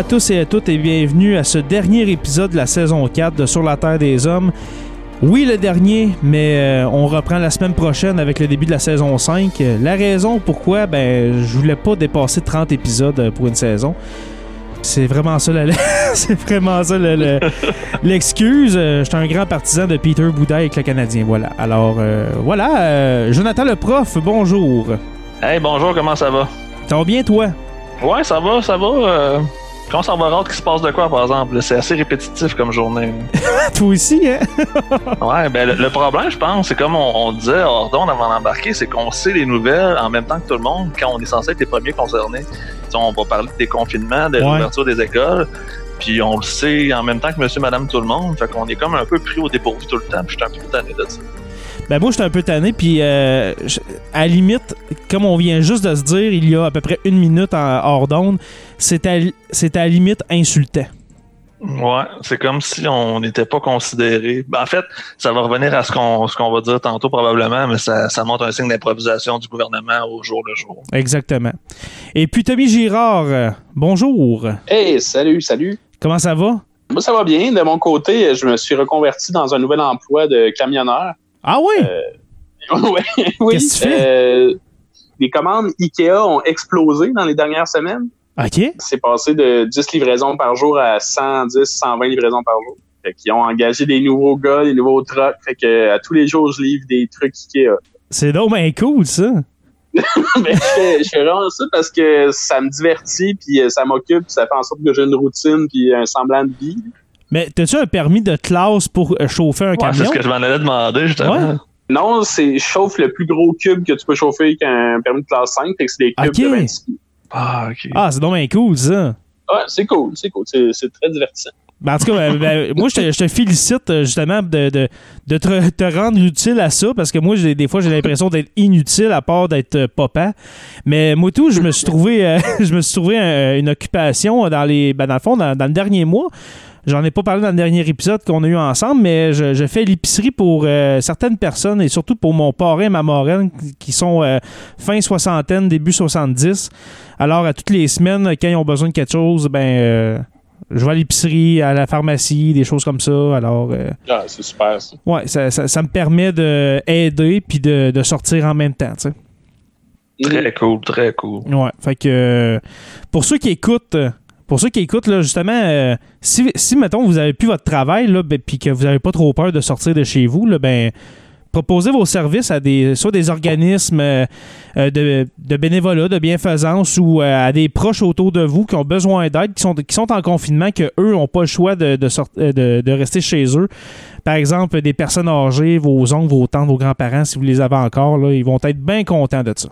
À tous et à toutes et bienvenue à ce dernier épisode de la saison 4 de Sur la Terre des Hommes. Oui, le dernier, mais euh, on reprend la semaine prochaine avec le début de la saison 5. La raison pourquoi, ben, je voulais pas dépasser 30 épisodes euh, pour une saison. C'est vraiment ça la- c'est vraiment ça le- le- l'excuse. Euh, J'étais un grand partisan de Peter Bouda avec le Canadien, voilà. Alors euh, voilà, euh, Jonathan le prof, bonjour. Hey, bonjour, comment ça va? Ça va bien toi? Ouais, ça va, ça va. Quand ça va rare qu'il se passe de quoi, par exemple? C'est assez répétitif comme journée. Toi aussi hein? Ouais, ben le, le problème, je pense, c'est comme on, on disait hors avant d'embarquer, c'est qu'on sait les nouvelles en même temps que tout le monde quand on est censé être les premiers concernés. On va parler des confinements, de Ouais. l'ouverture des écoles, puis on le sait en même temps que monsieur, madame, tout le monde. Fait qu'on est comme un peu pris au dépourvu tout le temps, puis je suis un peu tanné de ça. Ben moi, j'étais un peu tanné, puis euh, à la limite, comme on vient juste de se dire, il y a à peu près une minute en hors d'onde, c'est à, c'est à la limite insultant. Ouais, c'est comme si on n'était pas considéré. Ben, en fait, ça va revenir à ce qu'on ce qu'on va dire tantôt probablement, mais ça, ça montre un signe d'improvisation du gouvernement au jour le jour. Exactement. Et puis Tommy Girard, euh, bonjour. Hey, salut, salut. Comment ça va? Moi, ça va bien. De mon côté, je me suis reconverti dans un nouvel emploi de camionneur. Ah oui? Ouais, oui. Qu'est-ce que tu fais? Euh, les commandes IKEA ont explosé dans les dernières semaines. OK. C'est passé de 10 livraisons par jour à 110, 120 livraisons par jour. Fait qu'ils ont engagé des nouveaux gars, des nouveaux trucks. Fait que à tous les jours, je livre des trucs Ikea. C'est donc bien cool, ça. Mais je fais, je fais vraiment ça parce que ça me divertit, puis euh, ça m'occupe, puis ça fait en sorte que j'ai une routine, puis un semblant de vie. Mais t'as-tu un permis de classe pour euh, chauffer un Ouais, c'est camion? ce que je m'en allais demander justement. Ouais. Non, c'est chauffe le plus gros cube que tu peux chauffer qu'un permis de classe 5, fait que c'est des cubes de 26 pieds. Ah, ok. Ah, c'est donc bien cool, ça. Ouais, c'est cool, c'est cool, c'est c'est très divertissant. Ben, en tout cas, ben, ben, moi, je te, je te félicite euh, justement de, de, de te, te rendre utile à ça parce que moi, des fois, j'ai l'impression d'être inutile à part d'être euh, papa. Mais moi, tout, je me suis trouvé, euh, je me suis trouvé un- une occupation dans les, ben, dans le fond, dans, dans le dernier mois. J'en ai pas parlé dans le dernier épisode qu'on a eu ensemble, mais je, je fais l'épicerie pour euh, certaines personnes et surtout pour mon parrain et ma marraine qui sont euh, fin soixantaine, début 70. Alors, à toutes les semaines, quand ils ont besoin de quelque chose, ben, euh, je vais à l'épicerie, à la pharmacie, des choses comme ça. Alors, euh, Ah, c'est super ça. ouais, ça, ça- ça me permet d'aider puis de, de sortir en même temps, tu sais. Très cool, très cool. Ouais, fait que pour ceux qui écoutent, pour ceux qui écoutent, là, justement, euh, si, si, mettons, vous avez plus votre travail, là, ben, puis que vous n'avez pas trop peur de sortir de chez vous, là, ben, proposez vos services à des, soit des organismes euh, euh, de, bénévolat, de bienfaisance ou à des proches autour de vous qui ont besoin d'aide, qui sont, en confinement, que eux n'ont pas le choix de, de rester chez eux. Par exemple, des personnes âgées, vos oncles, vos tantes, vos grands-parents, si vous les avez encore, là, ils vont être bien contents de ça.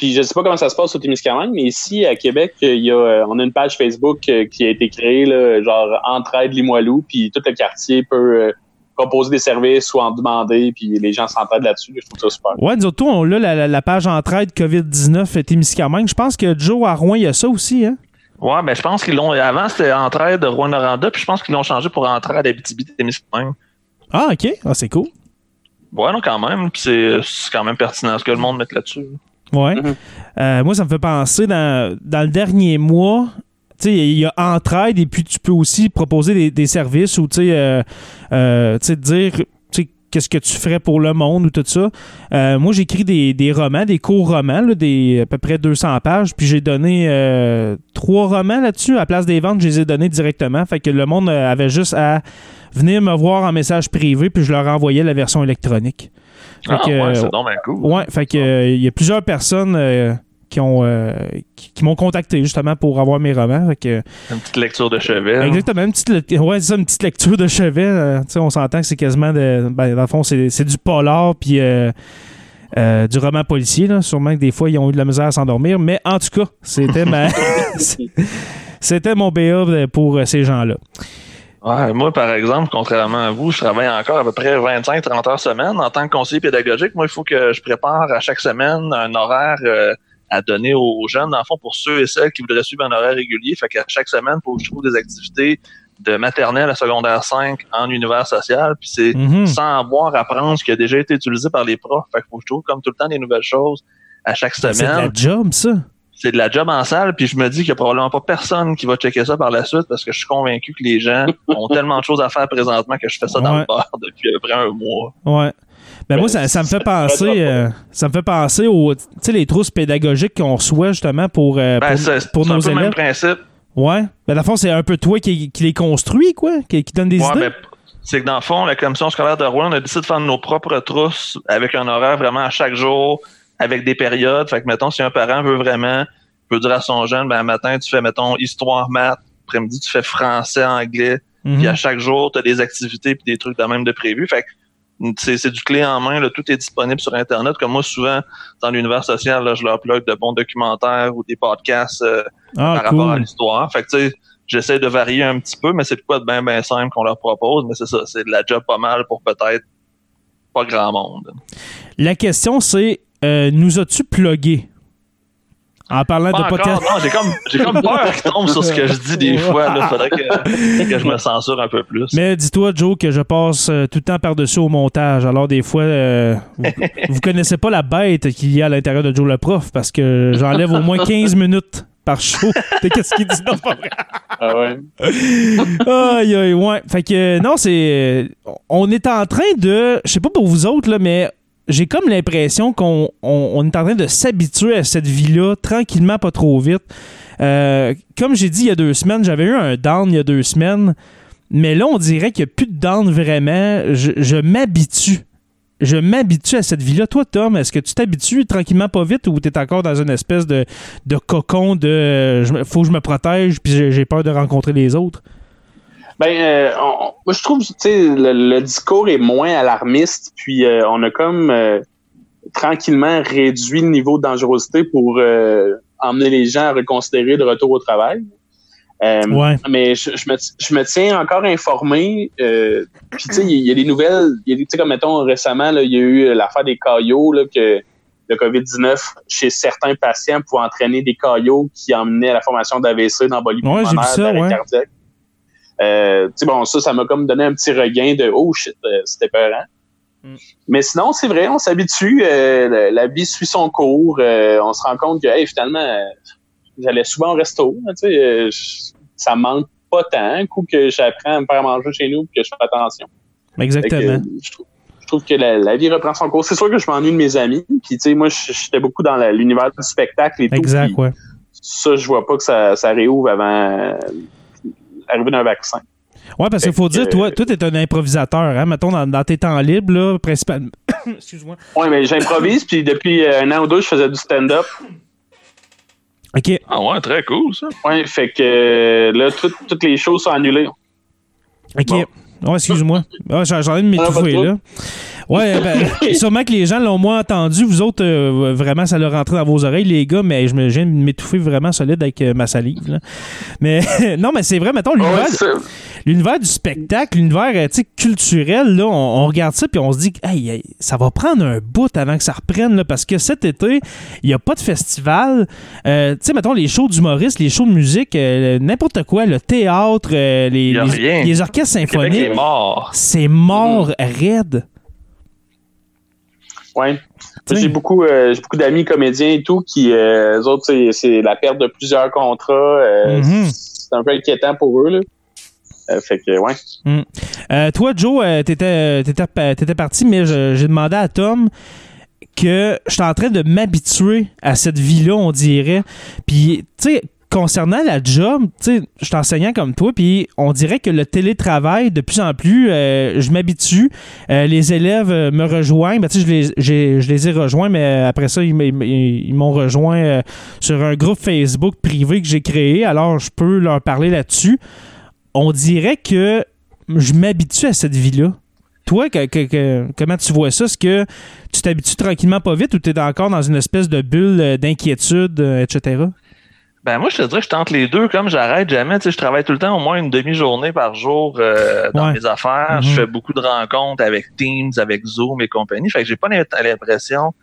Puis je sais pas comment ça se passe au Témiscamingue, mais ici à Québec, il y a, euh, on a une page Facebook euh, qui a été créée, là, genre Entraide Limoilou, puis tout le quartier peut, euh, proposer des services ou en demander, puis les gens s'entraident là-dessus. Je trouve ça super. Ouais, nous autres, on a la, la, la page entraide COVID-19 Témiscamingue. Je pense que Joe à Rouen, il y a ça aussi, hein? Ouais, mais je pense qu'ils l'ont. Avant, c'était entraide de Rouen-Noranda, puis je pense qu'ils l'ont changé pour entraide Abitibi-Témiscamingue. Ah, OK. Ah, c'est cool. Ouais, non, quand même. Puis c'est c'est quand même pertinent ce que le monde met là-dessus. Ouais. Mhm. Euh, moi, ça me fait penser, dans, dans le dernier mois, il y a entraide et puis tu peux aussi proposer des, des services ou, euh, euh, dire, qu'est-ce que tu ferais pour le monde ou tout ça. Euh, moi, j'écris des, des romans, des courts romans, là, des à peu près 200 pages, puis j'ai donné euh, trois romans là-dessus. À place des ventes, je les ai donnés directement. Fait que le monde avait juste à venir me voir en message privé, puis je leur envoyais la version électronique. Ah, ouais, euh, c'est donc bien cool. Ouais, fait que euh, il y a plusieurs personnes euh, qui ont euh, qui, qui m'ont contacté justement pour avoir mes romans. Fait que, Une petite lecture de chevet. exactement, une petite, ouais, ça, une petite lecture de chevet. tu sais, on s'entend que c'est quasiment de. Ben, dans le fond, c'est c'est du polar puis du roman policier. Là. Sûrement que des fois, ils ont eu de la misère à s'endormir. Mais en tout cas, c'était ma. C'était mon BA pour ces gens-là. Ouais, moi, par exemple, contrairement à vous, je travaille encore à peu près 25-30 heures semaine. En tant que conseiller pédagogique, moi, il faut que je prépare à chaque semaine un horaire euh, à donner aux jeunes, dans le fond, pour ceux et celles qui voudraient suivre un horaire régulier. Fait qu'à chaque semaine, il faut que je trouve des activités de maternelle à secondaire 5 en univers social. Puis c'est Mhm. sans avoir à apprendre ce qui a déjà été utilisé par les profs. Fait qu'il faut que je trouve comme tout le temps des nouvelles choses à chaque C'est semaine la job, ça. C'est de la job en salle, puis je me dis qu'il n'y a probablement pas personne qui va checker ça par la suite parce que je suis convaincu que les gens ont tellement de choses à faire présentement que je fais ça dans le bar depuis à peu près un mois. Ouais. Ben moi, ça, ça me fait penser, euh, ça me fait penser aux, tu sais, les trousses pédagogiques qu'on reçoit justement pour, euh, Ben, pour, c'est pour c'est un nos peu le même élèves. principe. Ouais. Ben, dans le fond, c'est un peu toi qui, qui les construis, quoi, qui, qui donne des Ouais, idées. ben, c'est que dans le fond, la commission scolaire de Rouen, on a décidé de faire nos propres trousses avec un horaire vraiment à chaque jour, avec des périodes. Fait que, mettons, si un parent veut vraiment, peut dire à son jeune, ben, matin, tu fais, mettons, histoire, maths. Après-midi, tu fais français, anglais. Mhm. Puis à chaque jour, tu as des activités puis des trucs de même de prévu. Fait que c'est c'est du clé en main, là, tout est disponible sur Internet. Comme moi, souvent, dans l'univers social, là, je leur plug de bons documentaires ou des podcasts euh, Ah, par rapport à l'histoire. Fait que tu sais, j'essaie de varier un petit peu, mais c'est de quoi de bien bien simple qu'on leur propose. Mais c'est ça, c'est de la job pas mal pour peut-être pas grand monde. La question, c'est euh, nous as-tu plugué? En parlant Pas de encore, podcast. non, j'ai comme, j'ai comme peur qu'il tombe sur ce que je dis des fois. Il faudrait que, que je me censure un peu plus. Mais dis-toi, Joe, que je passe euh, tout le temps par-dessus au montage. Alors, des fois, euh, vous, vous connaissez pas la bête qu'il y a à l'intérieur de Joe le prof parce que j'enlève au moins 15 minutes par show. Qu'est-ce qu'il dit? Non, pas vrai. Ah ouais. Aïe, aïe, ouais. Fait que, non, c'est. On est en train de. Je sais pas pour vous autres, là, mais j'ai comme l'impression qu'on on, est en train de s'habituer à cette vie-là tranquillement, pas trop vite. Euh, comme j'ai dit il y a deux semaines, j'avais eu un down il y a deux semaines, mais là, on dirait qu'il n'y a plus de down vraiment. Je, m'habitue. Je m'habitue à cette vie-là. Toi, Tom, est-ce que tu t'habitues tranquillement pas vite ou tu es encore dans une espèce de, de cocon de euh, faut que je me protège puis j'ai peur de rencontrer les autres? Ben, euh, on- moi, je trouve, tu sais, le, le discours est moins alarmiste, puis euh, on a comme euh, tranquillement réduit le niveau de dangerosité pour emmener les gens à reconsidérer le retour au travail. Euh, Ouais. Mais je, je me, je me tiens encore informé. Euh, puis, tu sais, il y, a- il y a des nouvelles. Tu sais, comme mettons récemment, il y a eu l'affaire des caillots, là, que le COVID-19, chez certains patients, pouvait entraîner des caillots qui emmenaient à la formation d'AVC, d'embolie Ouais, vu ça, ouais. cardiaque. Euh, tu sais, bon, ça, ça m'a comme donné un petit regain de oh shit, euh, c'était peurant. Mm. Mais sinon, c'est vrai, on s'habitue, euh, la, vie suit son cours, euh, on se rend compte que hey, finalement, euh, j'allais souvent au resto, tu sais, euh, je- ça me manque pas tant, coup que j'apprends à me faire manger chez nous, puis que je fais attention. Que, Exactement. je, trouve, je trouve que la, la vie reprend son cours. C'est sûr que je m'ennuie de mes amis, puis tu sais, moi, je- j'étais beaucoup dans l'univers du spectacle et tout. Exact, ouais. Ça, je vois pas que ça, ça réouvre avant l'arrivée d'un vaccin. Ouais, parce qu'il faut dire, toi, euh, toi, t'es un improvisateur, hein. Mettons, dans, dans tes temps libres, là, principalement. Excuse-moi. Ouais, mais j'improvise, puis depuis euh, un an ou deux, je faisais du stand-up. OK. Ah ouais, très cool ça. Ouais, fait que euh, là, tout- toutes les choses sont annulées. OK. Bon. Ouais, excuse-moi. Ah, J'en ai de m'étouffer, là. Ouais, ben, sûrement que les gens l'ont moins entendu. Vous autres, euh, vraiment, ça leur rentré dans vos oreilles, les gars, mais je me viens de m'étouffer vraiment solide avec euh, ma salive. là. Mais non, mais c'est vrai, mettons, l'univers, Ouais, c'est- l'univers du spectacle, l'univers euh, culturel, là, on, on regarde ça puis on se dit, hey, hey, ça va prendre un bout avant que ça reprenne, là, parce que cet été, il n'y a pas de festival. Euh, tu sais, mettons, les shows d'humoristes, les shows de musique, n'importe quoi, le théâtre, les, les- orchestres symphoniques, est mort. c'est mort raide. Ouais. J'ai beaucoup, euh, j'ai beaucoup d'amis comédiens et tout qui, euh, eux autres, c'est, la perte de plusieurs contrats. euh, Mhm. C'est un peu inquiétant pour eux. Là. Fait que, ouais. Euh, toi, Joe, t'étais, t'étais, pa- t'étais parti, mais j'ai demandé à Tom que je suis en train de m'habituer à cette vie-là, on dirait. Puis, tu sais, concernant la job, tu sais, je suis enseignant comme toi, puis on dirait que le télétravail, de plus en plus, euh, je m'habitue. Euh, les élèves euh, me rejoignent. Ben, tu sais, je les, j'ai- je les ai rejoints, mais après ça, ils, m'ont rejoint sur un groupe Facebook privé que j'ai créé. Alors, je peux leur parler là-dessus. On dirait que je m'habitue à cette vie-là. Toi, que- comment tu vois ça? Est-ce que tu t'habitues tranquillement pas vite ou tu es encore dans une espèce de bulle d'inquiétude, etc.? Ben moi, je te dirais que je tente les deux. Comme j'arrête jamais, tu sais, je travaille tout le temps au moins une demi-journée par jour euh, dans Ouais. mes affaires. Je Mhm. fais beaucoup de rencontres avec Teams, avec Zoom et compagnie. Fait que j'ai pas l'im- l'impression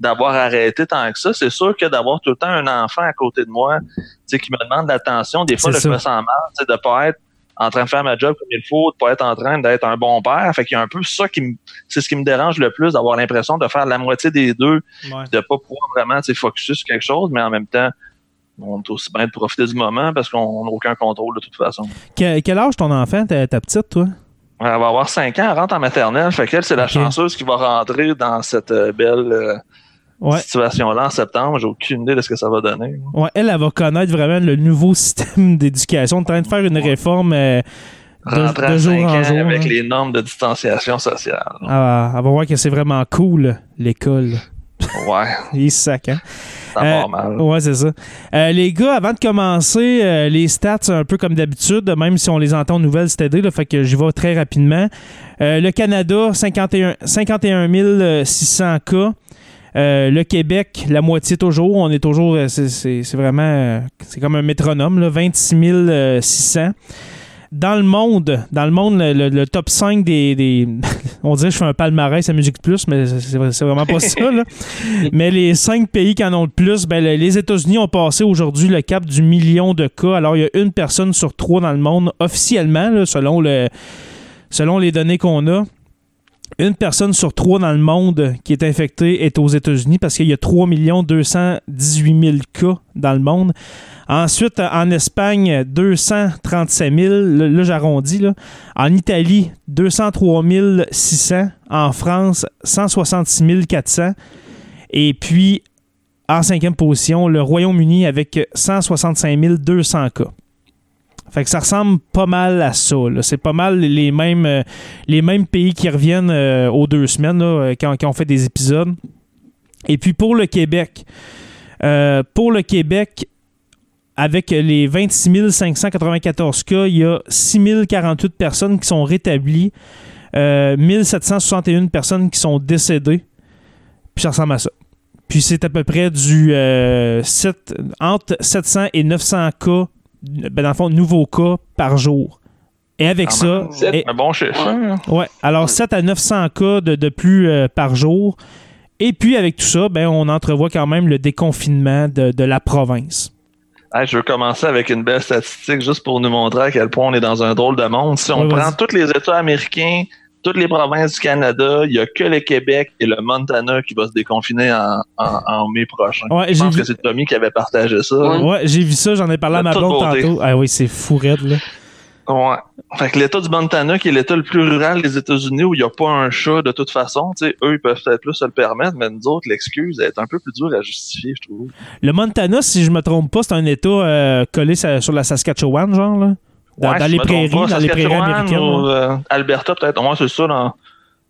d'avoir arrêté tant que ça. C'est sûr que d'avoir tout le temps un enfant à côté de moi, tu sais, qui me demande l'attention, des fois, là, je me sens mal, tu sais, de pas être en train de faire ma job comme il faut, de pas être en train d'être un bon père. Fait qu'il y a un peu ça qui me, c'est ce qui me dérange le plus, d'avoir l'impression de faire la moitié des deux de pas pouvoir vraiment tu sais, focusser sur quelque chose, mais en même temps, on est aussi bien de profiter du moment parce qu'on n'a aucun contrôle de toute façon. Que- quel âge ton enfant, ta, ta petite, toi? Elle va avoir 5 ans, elle rentre en maternelle, fait qu'elle, c'est la chanceuse qui va rentrer dans cette euh, belle euh, Ouais. situation-là en septembre. J'ai aucune idée de ce que ça va donner. Ouais, elle, elle va connaître vraiment le nouveau système d'éducation, en train de faire une réforme euh, de, Rentrer à jour 5 en ans jour. avec hein. les normes de distanciation sociale. Elle, va- elle va voir que c'est vraiment cool, l'école. Ouais, Il est sac, hein? Ça Euh, mal. Ouais, c'est ça. Euh, les gars, avant de commencer, euh, les stats, un peu comme d'habitude, même si on les entend aux nouvelles là, fait que j'y vais très rapidement. Le Canada, 51, 51 600 cas. Euh, le Québec, la moitié toujours. On est toujours, c'est- vraiment, c'est comme un métronome, là, 26 euh, 600. Dans le monde, dans le monde, le, le- le top 5 des, des- On dirait que je fais un palmarès à Musique Plus, mais c'est vraiment pas ça. Là. Mais les cinq pays qui en ont le plus, ben, le- les États-Unis ont passé aujourd'hui le cap du million de cas. Alors, il y a une personne sur trois dans le monde, officiellement, là, selon, le, selon les données qu'on a. Une personne sur trois dans le monde qui est infectée est aux États-Unis parce qu'il y a 3 218 000 cas dans le monde. Ensuite, en Espagne, 237 000. Là, j'arrondis. En Italie, 203 600. En France, 166 400. Et puis, en cinquième position, le Royaume-Uni avec 165 200 cas. Fait que ça ressemble pas mal à ça. C'est pas mal les mêmes, euh, les mêmes pays qui reviennent euh, aux deux semaines là, euh, quand, on fait des épisodes. Et puis pour le Québec, pour le Québec, avec les 26 594 cas, il y a 6 048 personnes qui sont rétablies, euh, 1761 personnes qui sont décédées. Puis ça ressemble à ça. Puis c'est à peu près du euh, entre 700 et 900 cas, ben dans le fond, nouveaux cas par jour. Et avec Quand ça, même. et- Un bon chiffre. hein? Ouais, alors 7 à 900 cas de, de plus euh, par jour. Et puis avec tout ça, ben, on entrevoit quand même le déconfinement de, de la province. Hey, je veux commencer avec une belle statistique juste pour nous montrer à quel point on est dans un drôle de monde. Si on Ouais, prend tous les États américains, toutes les provinces du Canada, il n'y a que le Québec et le Montana qui va se déconfiner en, en- en mai prochain. Ouais, Je pense vu, que c'est Tommy qui avait partagé ça. Ouais. j'ai vu ça, j'en ai parlé à ma blonde tantôt. Ah oui, c'est fou raide, là. Ouais. Fait que l'État du Montana, qui est l'État le plus rural des États-Unis, où il n'y a pas un chat de toute façon, tu sais, eux, ils peuvent peut-être plus se le permettre, mais nous autres, l'excuse est un peu plus dure à justifier, je trouve. Le Montana, si je me trompe pas, c'est un état euh, collé sur la Saskatchewan, genre, là? Dans, Ouais, dans si les prairies, pas, dans les prairies américaines. ou, euh, Alberta, peut-être. Moi, c'est ça, dans,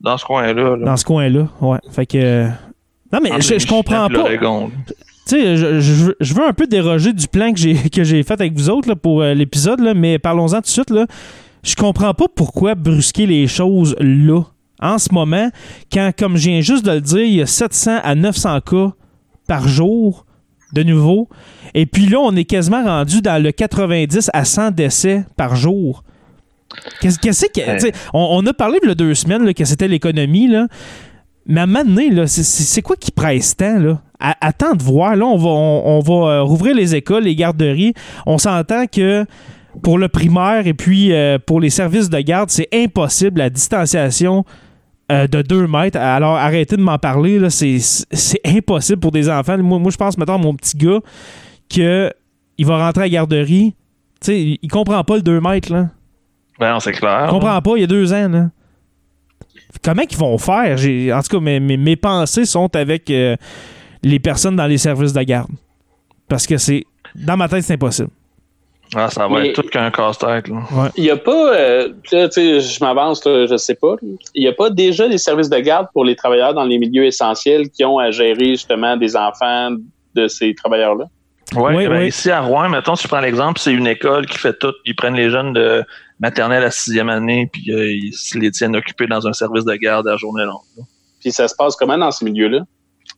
dans ce coin-là. là. Dans ce coin-là, ouais. Fait que. euh, Non, mais Entre je, je comprends pas. Tu sais, je, je veux- je veux un peu déroger du plan que j'ai que j'ai fait avec vous autres là, pour euh, l'épisode, là, mais parlons-en tout de suite. Là. Je comprends pas pourquoi brusquer les choses là. en ce moment, quand, comme je viens juste de le dire, il y a 700 à 900 cas par jour de nouveau. Et puis là, on est quasiment rendu dans le 90 à 100 décès par jour. Qu'est-ce qu'est-ce que. Sais, On, on a parlé il y a deux semaines là, que c'était l'économie, là. Mais à un moment donné, là, c'est- c'est c'est quoi qui presse tant, là? Attends de voir. Là, on va, on, on va euh, rouvrir les écoles, les garderies. On s'entend que pour le primaire et puis euh, pour les services de garde, c'est impossible la distanciation euh, de 2 mètres. Alors, arrêtez de m'en parler. là. C'est c'est impossible pour des enfants. Moi, moi je pense, mettons, à mon petit gars, que il va rentrer à la garderie. Tu sais, il il comprend pas le 2 mètres, là. Ben, non, c'est clair. Il comprend pas, il y a deux ans, là. Comment ils vont faire? J'ai- En tout cas, mes, mes- mes pensées sont avec euh, les personnes dans les services de garde. Parce que c'est. Dans ma tête, c'est impossible. Ah, ça va Mais- être tout qu'un casse-tête. là. Il n'y a pas, euh, je m'avance, je sais pas, il n'y a pas déjà des services de garde pour les travailleurs dans les milieux essentiels qui ont à gérer justement des enfants de ces travailleurs-là? Ouais, Oui, ben, oui. Ici à Rouen, mettons, si je prends l'exemple, c'est une école qui fait tout. Ils prennent les jeunes de maternelle à sixième année, puis euh, ils se les tiennent occupés dans un service de garde à journée longue. là. Puis ça se passe comment dans ces milieux-là?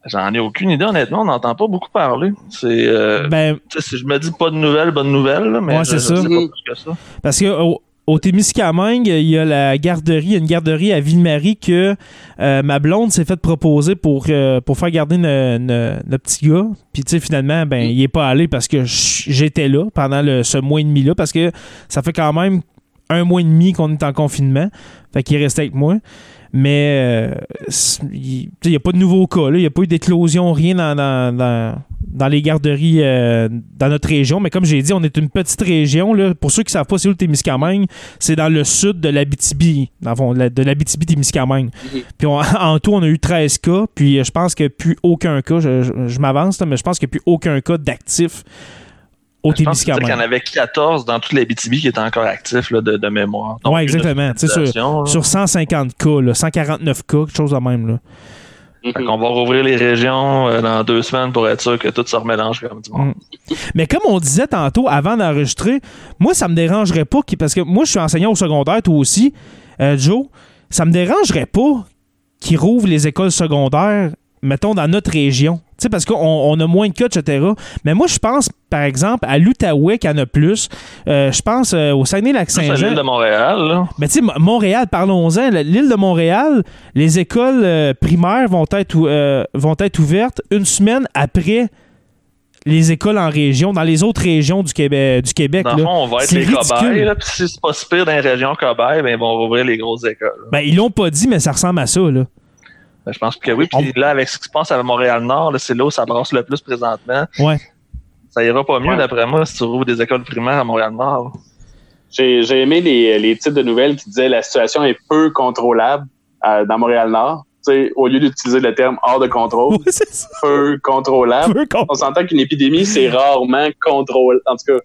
J'en ai aucune idée, honnêtement, on n'entend pas beaucoup parler. C'est, euh, Ben, je me dis pas de nouvelles, bonne nouvelle, là, mais Ouais, c'est ça. sais pas plus que ça. Parce que au, au Témiscamingue, il y a la garderie, il y a une garderie à Ville-Marie que euh, ma blonde s'est fait proposer pour, euh, pour faire garder no- no- notre petit gars. Puis tu sais, finalement, ben, il est pas allé parce que j'étais là pendant le, ce mois et demi-là, parce que ça fait quand même un mois et demi qu'on est en confinement. Fait qu'il est resté avec moi. Mais euh, il il n'y a pas de nouveaux cas. là. Il n'y a pas eu d'éclosion, rien dans, dans, dans, dans les garderies euh, dans notre région. Mais comme j'ai dit, on est une petite région. Là. Pour ceux qui ne savent pas c'est où le Témiscamingue, c'est dans le sud de l'Abitibi, de l'Abitibi-Témiscamingue. Mhm. Puis on- en tout, on a eu 13 cas. Puis euh, je pense qu'il n'y a plus aucun cas. Je, je- je m'avance, mais je pense qu'il n'y a plus aucun cas d'actif au Je pense qu'il y en avait 14 dans toute la BTB qui étaient encore actifs là, de, de mémoire. Une exactement. Tu sais, sur, sur 150 cas, là, 149 cas, quelque chose de même. Là. Fait qu'on va rouvrir les régions euh, dans deux semaines pour être sûr que tout se remélange comme du monde. Mais comme on disait tantôt avant d'enregistrer, moi, ça me dérangerait pas, parce que moi, je suis enseignant au secondaire, toi aussi, euh, Joe, ça me dérangerait pas qu'ils rouvrent les écoles secondaires, mettons, dans notre région. Tu sais, parce qu'on on a moins de cas, etc. Mais moi, je pense, par exemple, à l'Outaouais, qu'il y en a plus. Euh, je pense euh, au Ça, c'est Saguenay-Lac-Saint-Jean. l'île de Montréal. Là. Mais tu sais, Mo- Montréal, parlons-en. L'île de Montréal, les écoles euh, primaires vont être, vont être ouvertes une semaine après les écoles en région, dans les autres régions du Québec. Du Québec Dans là. fond, on va être les cobayes. là, Puis si c'est pas si pire dans les régions cobayes, ben, ils vont rouvrir les grosses écoles. là. Ben, ils l'ont pas dit, mais ça ressemble à ça. Là. Ben, je pense que oui. Puis là, avec ce qui se passe à Montréal-Nord, c'est là où ça brasse le plus présentement. Ouais. Ça ira pas mieux, Ouais. d'après moi, si tu rouvres des écoles primaires à Montréal-Nord. J'ai j'ai aimé les, les titres de nouvelles qui disaient la situation est peu contrôlable euh, dans Montréal-Nord. Tu sais, Au lieu d'utiliser le terme hors de contrôle, Ouais, peu contrôlable. Peu On s'entend qu'une épidémie, c'est rarement contrôlable. En tout cas.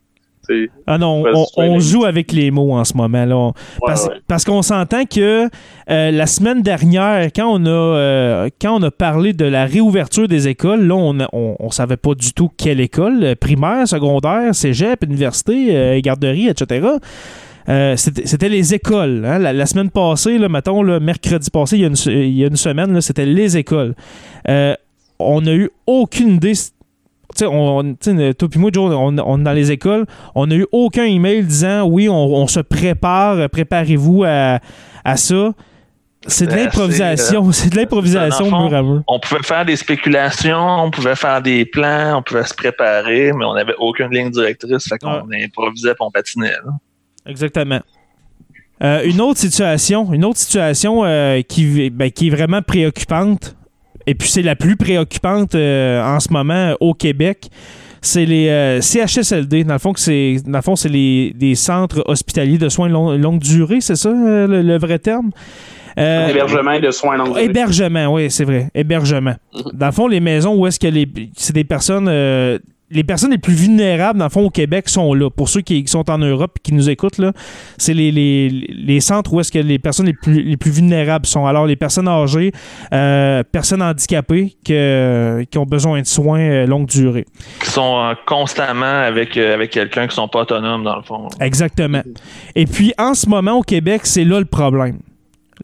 Ah non, on, joue avec les mots en ce moment. Là. On- Ouais, Parce, ouais. parce qu'on s'entend que euh, la semaine dernière, quand on, a, euh, quand on a parlé de la réouverture des écoles, là, on, on savait pas du tout quelle école, euh, primaire, secondaire, cégep, université, euh, garderie, etc. Euh, c'était les écoles. hein. La, la semaine passée, là, mettons, le mercredi passé, il y a une, se- il y a une semaine, c'était les écoles. Euh, on n'a eu aucune idée. Tu sais, on, toi puis moi, Joe, on, on est dans les écoles. On n'a eu aucun email disant oui, on, on se prépare, euh, préparez-vous à, à ça. C'est de Euh, l'improvisation. C'est de l'improvisation mur à mur. On pouvait faire des spéculations, on pouvait faire des plans, on pouvait se préparer, mais on n'avait aucune ligne directrice. Fait qu'on improvisait et on patinait. là. Exactement. Euh, une autre situation, une autre situation euh, qui, ben, qui est vraiment préoccupante, et puis c'est la plus préoccupante euh, en ce moment euh, au Québec, c'est les euh, CHSLD. Dans le fond, c'est, dans le fond, c'est les, des centres hospitaliers de soins long- longue durée, c'est ça euh, le, le vrai terme? Euh, Hébergement de soins longue durée. Hébergement, oui, c'est vrai. Hébergement. Dans le fond, les maisons où est-ce que les, c'est des personnes. Les personnes les plus vulnérables, dans le fond, au Québec, sont là. Pour ceux qui, qui sont en Europe et qui nous écoutent, là, c'est les, les, les centres où est-ce que les personnes les plus, les plus vulnérables sont. Alors, les personnes âgées, euh, personnes handicapées que- qui ont besoin de soins euh, longue durée. Qui sont euh, constamment avec, euh, avec quelqu'un qui sont pas autonomes, dans le fond. Exactement. Et puis, en ce moment, au Québec, c'est là le problème.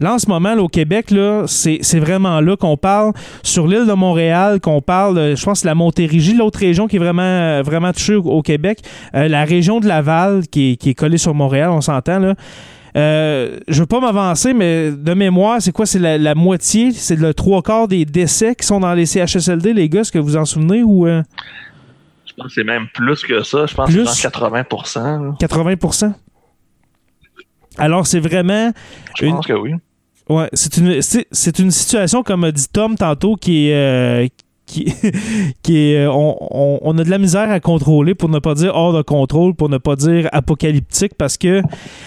Là, en ce moment, là, au Québec, là, c'est c'est vraiment là qu'on parle. Sur l'île de Montréal, qu'on parle, euh, je pense, de la Montérégie, l'autre région qui est vraiment, euh, vraiment touchée au, au Québec. Euh, la région de Laval, qui est, qui est collée sur Montréal, on s'entend, là. Euh, je veux pas m'avancer, mais de mémoire, c'est quoi? C'est la, la moitié, c'est le trois quarts des décès qui sont dans les CHSLD, les gars, est-ce que vous en souvenez? Ou euh, Je pense que c'est même plus que ça. Je pense Plus? que c'est genre 80 là. 80% Alors, c'est vraiment... Je Une- pense que oui. Ouais, c'est une, c'est, une situation, comme a dit Tom tantôt, qui est. euh, qui, qui euh, on, on- on a de la misère à contrôler, pour ne pas dire hors de contrôle, pour ne pas dire apocalyptique, parce que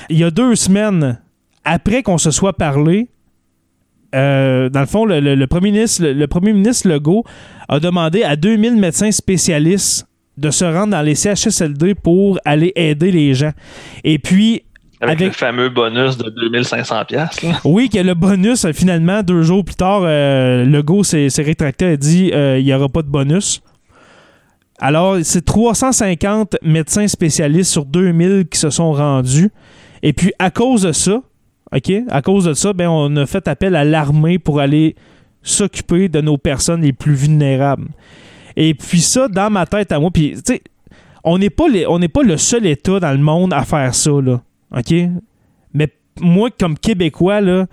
il y a deux semaines après qu'on se soit parlé, euh, dans le fond, le, le- le premier ministre, le, le premier ministre Legault a demandé à 2000 médecins spécialistes de se rendre dans les CHSLD pour aller aider les gens. Et puis, Avec, Avec- le fameux bonus de 2500 pièces. oui, que le bonus, euh, finalement, deux jours plus tard, euh, Legault s'est s'est rétracté et a dit euh, il n'y aura pas de bonus. Alors, c'est 350 médecins spécialistes sur 2000 qui se sont rendus. Et puis, à cause de ça, OK, à cause de ça, ben, on a fait appel à l'armée pour aller s'occuper de nos personnes les plus vulnérables. Et puis ça, dans ma tête à moi, puis, tu sais, on n'est pas, les- on n'est pas le seul État dans le monde à faire ça, là. OK? Mais moi, comme Québécois, là,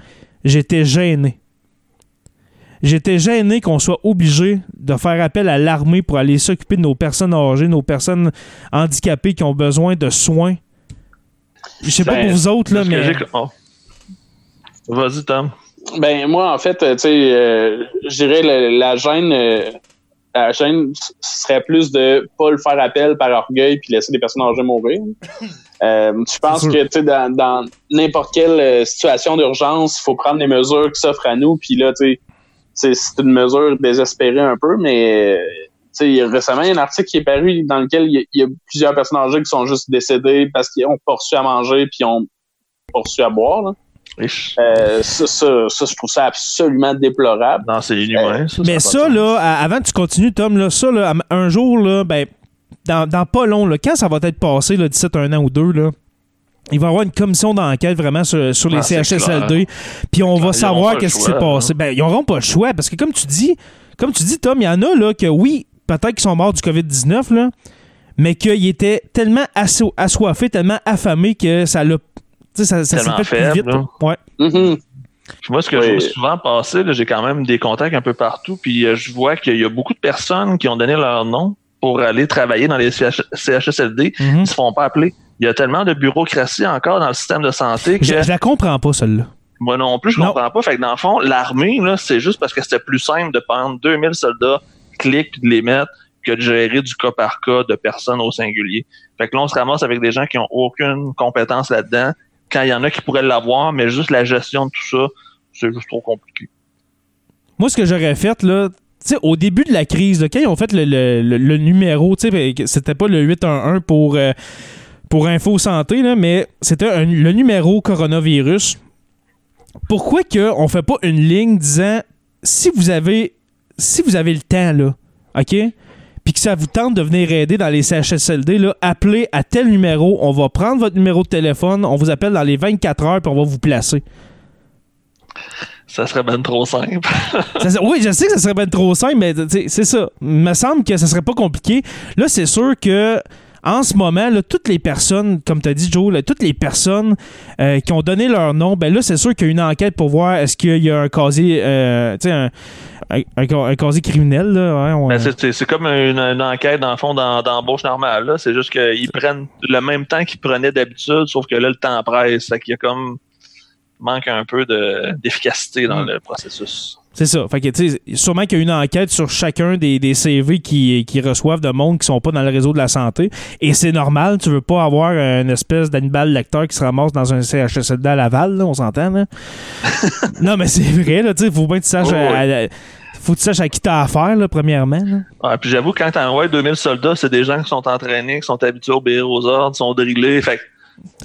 j'étais gêné. J'étais gêné qu'on soit obligé de faire appel à l'armée pour aller s'occuper de nos personnes âgées, nos personnes handicapées qui ont besoin de soins. Je sais pas Ben, pour vous autres, là, mais. oh. Vas-y, Tom. Ben moi, en fait, euh, tu sais, euh, je dirais la, la gêne, euh, la gêne c- serait plus de pas le faire appel par orgueil puis laisser des personnes âgées mourir. Euh, je pense que tu dans, dans n'importe quelle euh, situation d'urgence, il faut prendre les mesures qui s'offrent à nous. Puis là, tu sais, c'est une mesure désespérée un peu, mais récemment, il y a un article qui est paru dans lequel il y a, il y a plusieurs personnes âgées qui sont juste décédées parce qu'ils ont reçu à manger puis ont reçu à boire. Là. Euh, ça, ça, ça, je trouve ça absolument déplorable. Non, c'est inhumain. ça, Mais ça, là, à- avant que tu continues, Tom, là, ça, là, un jour, là, ben, dans, dans pas long, là, quand ça va être passé, là, d'ici un an ou deux, là, il va y avoir une commission d'enquête vraiment sur, sur les Ah, CHSLD. Puis on va Ils savoir qu'est-ce qui s'est passé. hein. Ben, ils n'auront pas le choix parce que, comme tu dis, comme tu dis, Tom, il y en a là, que oui, peut-être qu'ils sont morts du COVID-19, là, mais qu'ils étaient tellement asso- assoiffés, tellement affamés que ça l'a. Tu sais, Ça, ça s'est fait plus faible, vite. là. Ouais. Mhm. Puis moi, ce que Oui. je vois souvent passer, j'ai quand même des contacts un peu partout, puis euh, je vois qu'il y a beaucoup de personnes qui ont donné leur nom pour aller travailler dans les CH CHSLD, Mhm. ils se font pas appeler. Il y a tellement de bureaucratie encore dans le système de santé que Je, je la comprends pas, celle-là. moi non plus, je Non. comprends pas. Fait que dans le fond, l'armée, c'est juste parce que c'était plus simple de prendre 2000 soldats, clic, puis de les mettre, que de gérer du cas par cas de personnes au singulier. Fait que là, on se ramasse avec des gens qui ont aucune compétence là-dedans. Quand il y en a qui pourraient l'avoir, mais juste la gestion de tout ça, c'est juste trop compliqué. Moi, ce que j'aurais fait, là, au début de la crise, quand ils ont fait le, le- le- le numéro, ben, c'était pas le 811 pour, euh, pour Info Santé, là, mais c'était le numéro coronavirus. Pourquoi que on fait pas une ligne disant si vous avez si vous avez le temps, là, OK? Puis que ça vous tente de venir aider dans les CHSLD, là, appelez à tel numéro. On va prendre votre numéro de téléphone, on vous appelle dans les 24 heures, puis on va vous placer. Ça serait ben trop simple. Ça oui, je sais que ça serait bien trop simple, mais c'est ça. Il me semble que ça serait pas compliqué. Là, c'est sûr que en ce moment, là, toutes les personnes, comme tu as dit, Joe, là, toutes les personnes euh, qui ont donné leur nom, ben là, c'est sûr qu'il y a une enquête pour voir est-ce qu'il y a un casier, euh, tu sais, un, un, un- un casier criminel. On- Ben, c'est- comme une, une enquête, dans le fond, dans- d'embauche normale. là. C'est juste qu'ils prennent le même temps qu'ils prenaient d'habitude, sauf que là, le temps presse. Fait qu'il y a comme manque un peu de- d'efficacité dans Mm. le processus. C'est ça. Fait que, tu sais, sûrement qu'il y a une enquête sur chacun des, des CV qui, qui reçoivent de monde qui sont pas dans le réseau de la santé. Et c'est normal, tu veux pas avoir une espèce d'animal lecteur qui se ramasse dans un CHSLD à Laval, là, on s'entend, là. non, mais c'est vrai, là, tu sais, faut bien que tu saches, Oh, à- à- faut que tu saches à qui t'as affaire, là, premièrement. là. Ouais, puis j'avoue, quand t'envoies 2000 soldats, c'est des gens qui sont entraînés, qui sont habitués à obéir aux ordres, sont drillés. Fait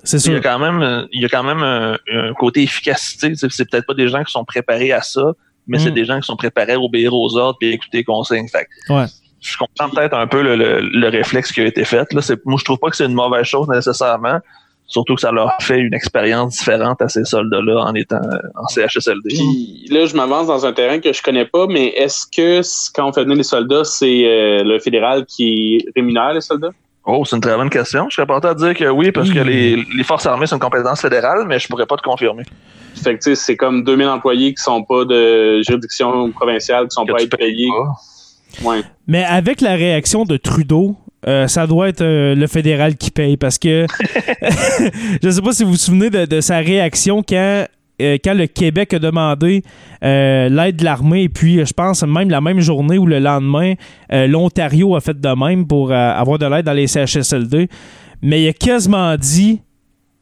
C'est il y a quand même, euh, il y a quand même un, un côté efficacité. C'est peut-être pas des gens qui sont préparés à ça, mais c'est Mm. des gens qui sont préparés à obéir aux ordres et écouter les consignes. Fait que Ouais. je comprends peut-être un peu le, le- le réflexe qui a été fait. Là, c'est, moi, je trouve pas que c'est une mauvaise chose nécessairement. Surtout que ça leur fait une expérience différente à ces soldats-là en étant en CHSLD. Puis là, je m'avance dans un terrain que je connais pas, mais est-ce que quand on fait venir les soldats, c'est euh, le fédéral qui rémunère les soldats? Oh, c'est une très bonne question. Je serais porté à dire que oui, parce que les, les forces armées sont une compétence fédérale, mais je pourrais pas te confirmer. Fait que tu sais, c'est comme 2000 employés qui sont pas de juridiction provinciale, qui sont Que pas à être payés. pas. Ouais. Mais avec la réaction de Trudeau, euh, ça doit être euh, le fédéral qui paye parce que je sais pas si vous vous souvenez de, de sa réaction quand, euh, quand le Québec a demandé euh, l'aide de l'armée et puis euh, je pense même la même journée ou le lendemain, euh, l'Ontario a fait de même pour avoir de l'aide dans les CHSLD. Mais il a quasiment dit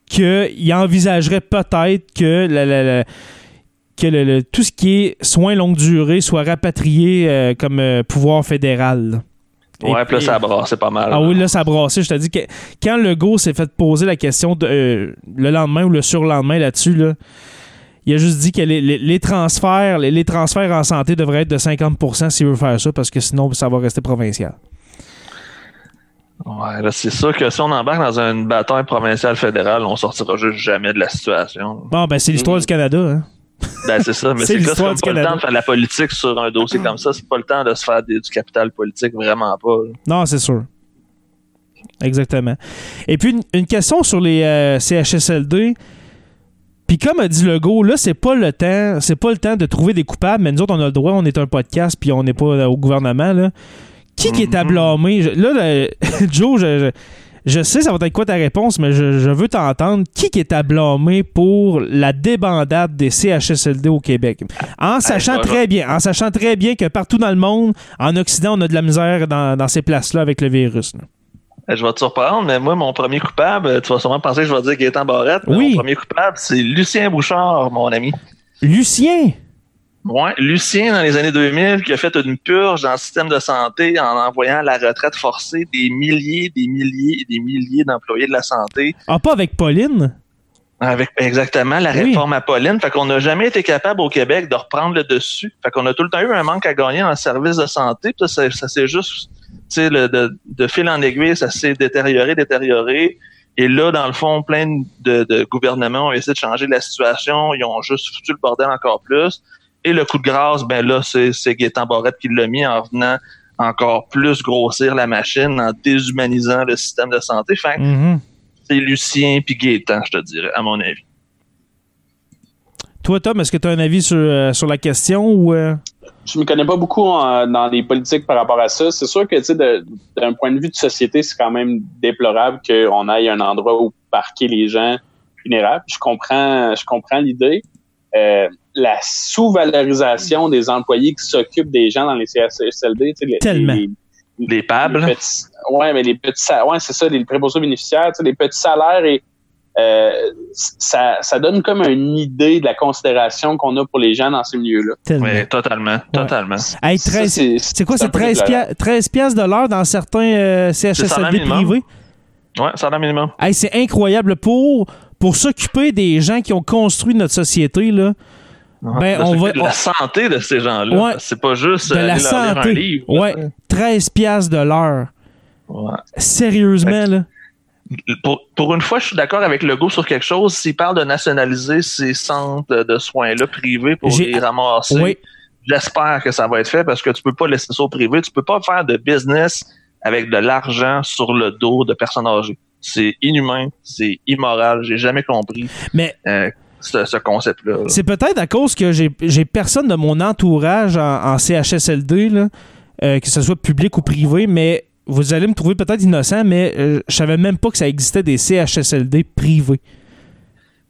qu'il envisagerait peut-être que la- la- la- que le- le- tout ce qui est soins longue durée soit rapatrié comme pouvoir fédéral. Ouais, puis là, ça brasse, c'est pas mal. Ah oui, là, ça a brassé. Je te dis que quand Legault s'est fait poser la question de, euh, le lendemain ou le surlendemain là-dessus, là, il a juste dit que les, les- les transferts les, les transferts en santé devraient être de 50% s'il veut faire ça, parce que sinon, ça va rester provincial. Ouais, là, c'est sûr que si on embarque dans une bataille provinciale fédérale, on sortira juste jamais de la situation. Bon, ben, c'est l'histoire du Canada. Hein? Ben, c'est ça, mais C'est que c'est pas le Canada. temps de faire de la politique sur un dossier comme ça. C'est pas le temps de se faire des- du capital politique, vraiment pas. là. Non, c'est sûr. Exactement. Et puis, une, une question sur les euh, CHSLD. Puis comme a dit Legault, là, c'est pas le temps, c'est pas le temps de trouver des coupables, mais nous autres, on a le droit, on est un podcast, puis on n'est pas euh, au gouvernement, là. Qui qui est à blâmer? Je- Là, le- Joe, je, je, je sais ça va être quoi ta réponse, mais je, veux t'entendre. Qui qui est à blâmer pour la débandade des CHSLD au Québec? En sachant très bien, en sachant très bien que partout dans le monde, en Occident, on a de la misère dans, dans ces places-là avec le virus. là. Euh, Je vais te surprendre, mais moi, mon premier coupable, tu vas sûrement penser que je vais dire Gaétan Barrette. Oui. Mon premier coupable, c'est Lucien Bouchard, mon ami. Lucien! Ouais, Lucien, dans les années 2000, qui a fait une purge dans le système de santé en envoyant à la retraite forcée des milliers, des milliers et des milliers d'employés de la santé. Ah, pas avec Pauline? Avec exactement la Oui. réforme Apolline. Fait qu'on n'a jamais été capable au Québec de reprendre le dessus. Fait qu'on a tout le temps eu un manque à gagner dans le service de santé. Puis ça, ça, s'est juste, tu de, de fil en aiguille, ça s'est détérioré, détérioré. Et là, dans le fond, plein de, de gouvernements ont essayé de changer la situation. Ils ont juste foutu le bordel encore plus. Et le coup de grâce, ben là, c'est, c'est Gaétan Barrette qui l'a mis en venant encore plus grossir la machine, en déshumanisant le système de santé. Fait Mhm. C'est Lucien puis Gaétan, je te dirais, à mon avis. Toi, Tom, est-ce que tu as un avis sur, euh, sur la question ou. euh? je me connais pas beaucoup en- dans les politiques par rapport à ça. C'est sûr que, tu sais, de- d'un point de vue de société, c'est quand même déplorable qu'on aille un endroit où parquer les gens vulnérables. Je comprends, je comprends l'idée. Euh, la sous-valorisation des employés qui s'occupent des gens dans les CHSLD, tu sais, les- Tellement. les- Les pables. les petits- ouais, mais les petits, sa- ouais, c'est ça, les préposés bénéficiaires, tu sais, les petits salaires et euh, ça, ça donne comme une idée de la considération qu'on a pour les gens dans ces milieux-là. Oui, totalement, totalement. Hey, Ça, 13 c'est quoi, c'est peu 13, déplorable. pia- 13 piastres de l'heure dans certains euh, CHSLD privés? Ouais, salaire minimum. Hey, c'est incroyable. Pour, pour s'occuper des gens qui ont construit notre société, là, Ben, De on va- de la on- santé de ces gens-là. Ouais. C'est pas juste de aller la leur lire un santé. livre. Ouais, 13 piastres de l'heure. Ouais. Sérieusement, là. Pour, pour une fois, je suis d'accord avec Legault sur quelque chose. S'il parle de nationaliser ces centres de soins-là privés pour les ramasser, Oui. j'espère que ça va être fait parce que tu peux pas laisser ça au privé. Tu peux pas faire de business avec de l'argent sur le dos de personnes âgées. C'est inhumain, c'est immoral. J'ai jamais compris Mais euh, ce, ce concept-là. là. c'est peut-être à cause que j'ai j'ai personne de mon entourage en, en CHSLD, là, euh, que ce soit public ou privé, mais vous allez me trouver peut-être innocent, mais euh, je savais même pas que ça existait des CHSLD privés.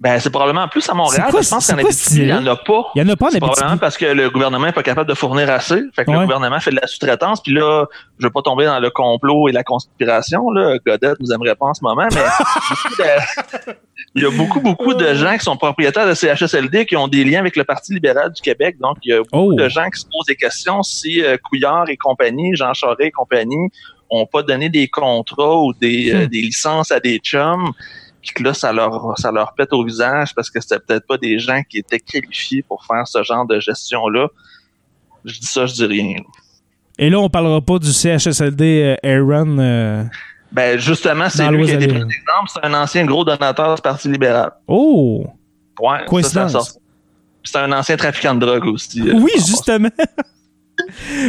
Ben, c'est probablement plus à Montréal. Quoi je pense qu'en Abitibi, il n'y en a pas. Il y en a pas en Abitibi. probablement parce que le gouvernement n'est pas capable de fournir assez. Fait que Ouais. le gouvernement fait de la sous-traitance. Puis là, je veux pas tomber dans le complot et la conspiration. Là. Godette nous aimerait pas en ce moment, mais il y a beaucoup, beaucoup de gens qui sont propriétaires de CHSLD qui ont des liens avec le Parti libéral du Québec. Donc, il y a beaucoup Oh. de gens qui se posent des questions si euh, Couillard et compagnie, Jean Charest et compagnie, ont pas donné des contrats ou des, euh, Hmm. des licences à des chums puis que là, ça leur, ça leur pète au visage parce que c'était peut-être pas des gens qui étaient qualifiés pour faire ce genre de gestion-là. Je dis ça, je dis rien. Et là, on parlera pas du CHSLD euh, Aaron. euh, Ben, justement, c'est lui qui a été pris exemple. C'est un ancien gros donateur du Parti libéral. Oh! Ouais, Coïncidence. C'est un ancien trafiquant de drogue aussi. Oui, justement.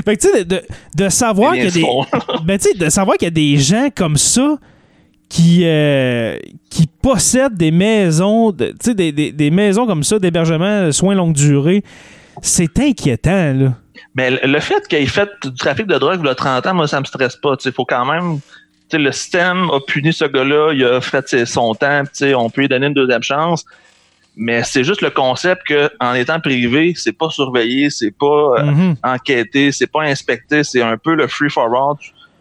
fait que tu sais, de, de, de savoir qu'il y a des. Ben, tu sais, de savoir qu'il y a des gens comme ça qui, euh, qui possèdent des maisons, de- tu sais, des, des, des maisons comme ça d'hébergement, de soins longue durée, c'est inquiétant, là. Mais le- fait qu'il ait fait du trafic de drogue il y a 30 ans, moi, ça me stresse pas. Il faut quand même. Le système a puni ce gars-là, il a fait son temps, on peut lui donner une deuxième chance. Mais c'est juste le concept que en étant privé, c'est pas surveillé, c'est pas euh, Mhm. enquêté, c'est pas inspecté, c'est un peu le free for all.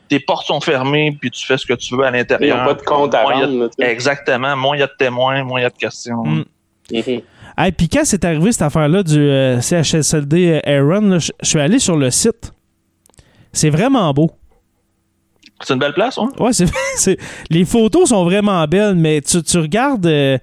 Tes portes sont fermées, puis tu fais ce que tu veux à Ils n'ont l'intérieur. pas de compte à il a- rendre. Exactement. Moins il y a de témoins, moins il y a de questions. Mm. Mhm. Hey, puis quand c'est arrivé cette affaire-là du euh, CHSLD Aaron, là, je suis allé sur le site. C'est vraiment beau. C'est une belle place, hein? Ouais, c'est, c'est- les photos sont vraiment belles, mais tu, tu regardes euh,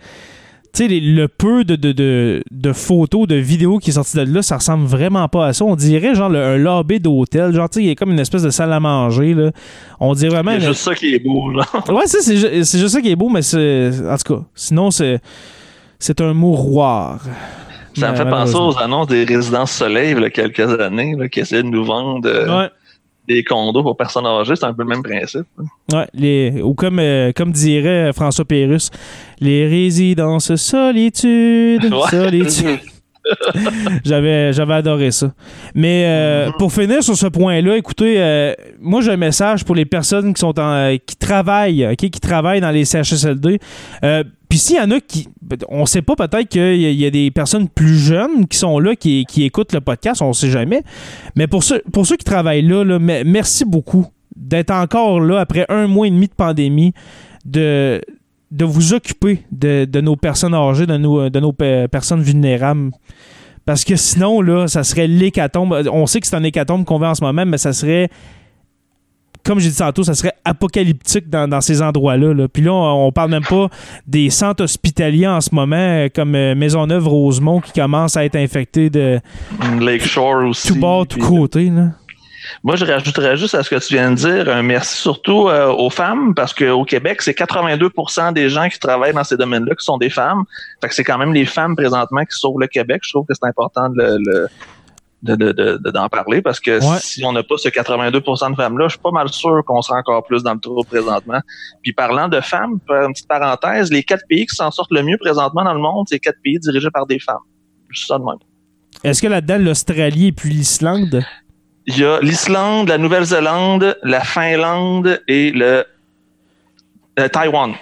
tu sais, le peu de, de, de, de photos, de vidéos qui est sorti de là, ça ressemble vraiment pas à ça. On dirait genre le- un lobby d'hôtel. Genre, tu sais, il y a comme une espèce de salle à manger. Là. On dirait vraiment. C'est juste ça qui est beau, là. Ouais, ça, c'est, ju- c'est juste ça qui est beau, mais c'est. En tout cas, sinon, c'est, c'est un mouroir. Ça me fait penser aux annonces des résidences soleil, il y a quelques années, là, qui essayaient de nous vendre euh, Ouais. Des condos pour personnes âgées. C'est un peu le même principe. Ouais, les, ou comme, euh, comme dirait François Pérus, les résidences solitude, Ouais. solitude. j'avais, j'avais adoré ça. Mais euh, pour finir sur ce point-là, écoutez, euh, moi j'ai un message pour les personnes qui sont en, euh, qui travaillent, ok, qui travaillent dans les CHSLD. Puis s'il y en a qui, on sait pas peut-être qu'il y, a- il y a des personnes plus jeunes qui sont là, qui, qui écoutent le podcast, on sait jamais. Mais pour ceux, pour ceux qui travaillent là, là, me- merci beaucoup d'être encore là après un mois et demi de pandémie, de, de vous occuper de, de nos personnes âgées, de nos, de nos pe- personnes vulnérables. Parce que sinon, là, ça serait l'hécatombe. On sait que c'est un hécatombe qu'on vit en ce moment, mais ça serait, comme j'ai dit tantôt, ça serait apocalyptique dans, dans ces endroits-là. là. Puis là, on, on parle même pas des centres hospitaliers en ce moment, comme euh, Maisonneuve-Rosemont, qui commencent à être infectés de Lakeshore aussi. tout bord, tout côté. Là. Moi, je rajouterais juste à ce que tu viens de dire un merci surtout euh, aux femmes, parce qu'au Québec, c'est 82% des gens qui travaillent dans ces domaines-là qui sont des femmes. Fait que c'est quand même les femmes présentement qui sauvent le Québec. Je trouve que c'est important de le- le- de- de- d'en parler parce que Ouais. si on n'a pas ce 82% de femmes-là, je suis pas mal sûr qu'on sera encore plus dans le trou présentement. Puis parlant de femmes, une petite parenthèse, les quatre pays qui s'en sortent le mieux présentement dans le monde, c'est quatre pays dirigés par des femmes. Juste ça de même. Est-ce que là-dedans, l'Australie et puis l'Islande? Il y a l'Islande, la Nouvelle-Zélande, la Finlande et le euh, Taïwan.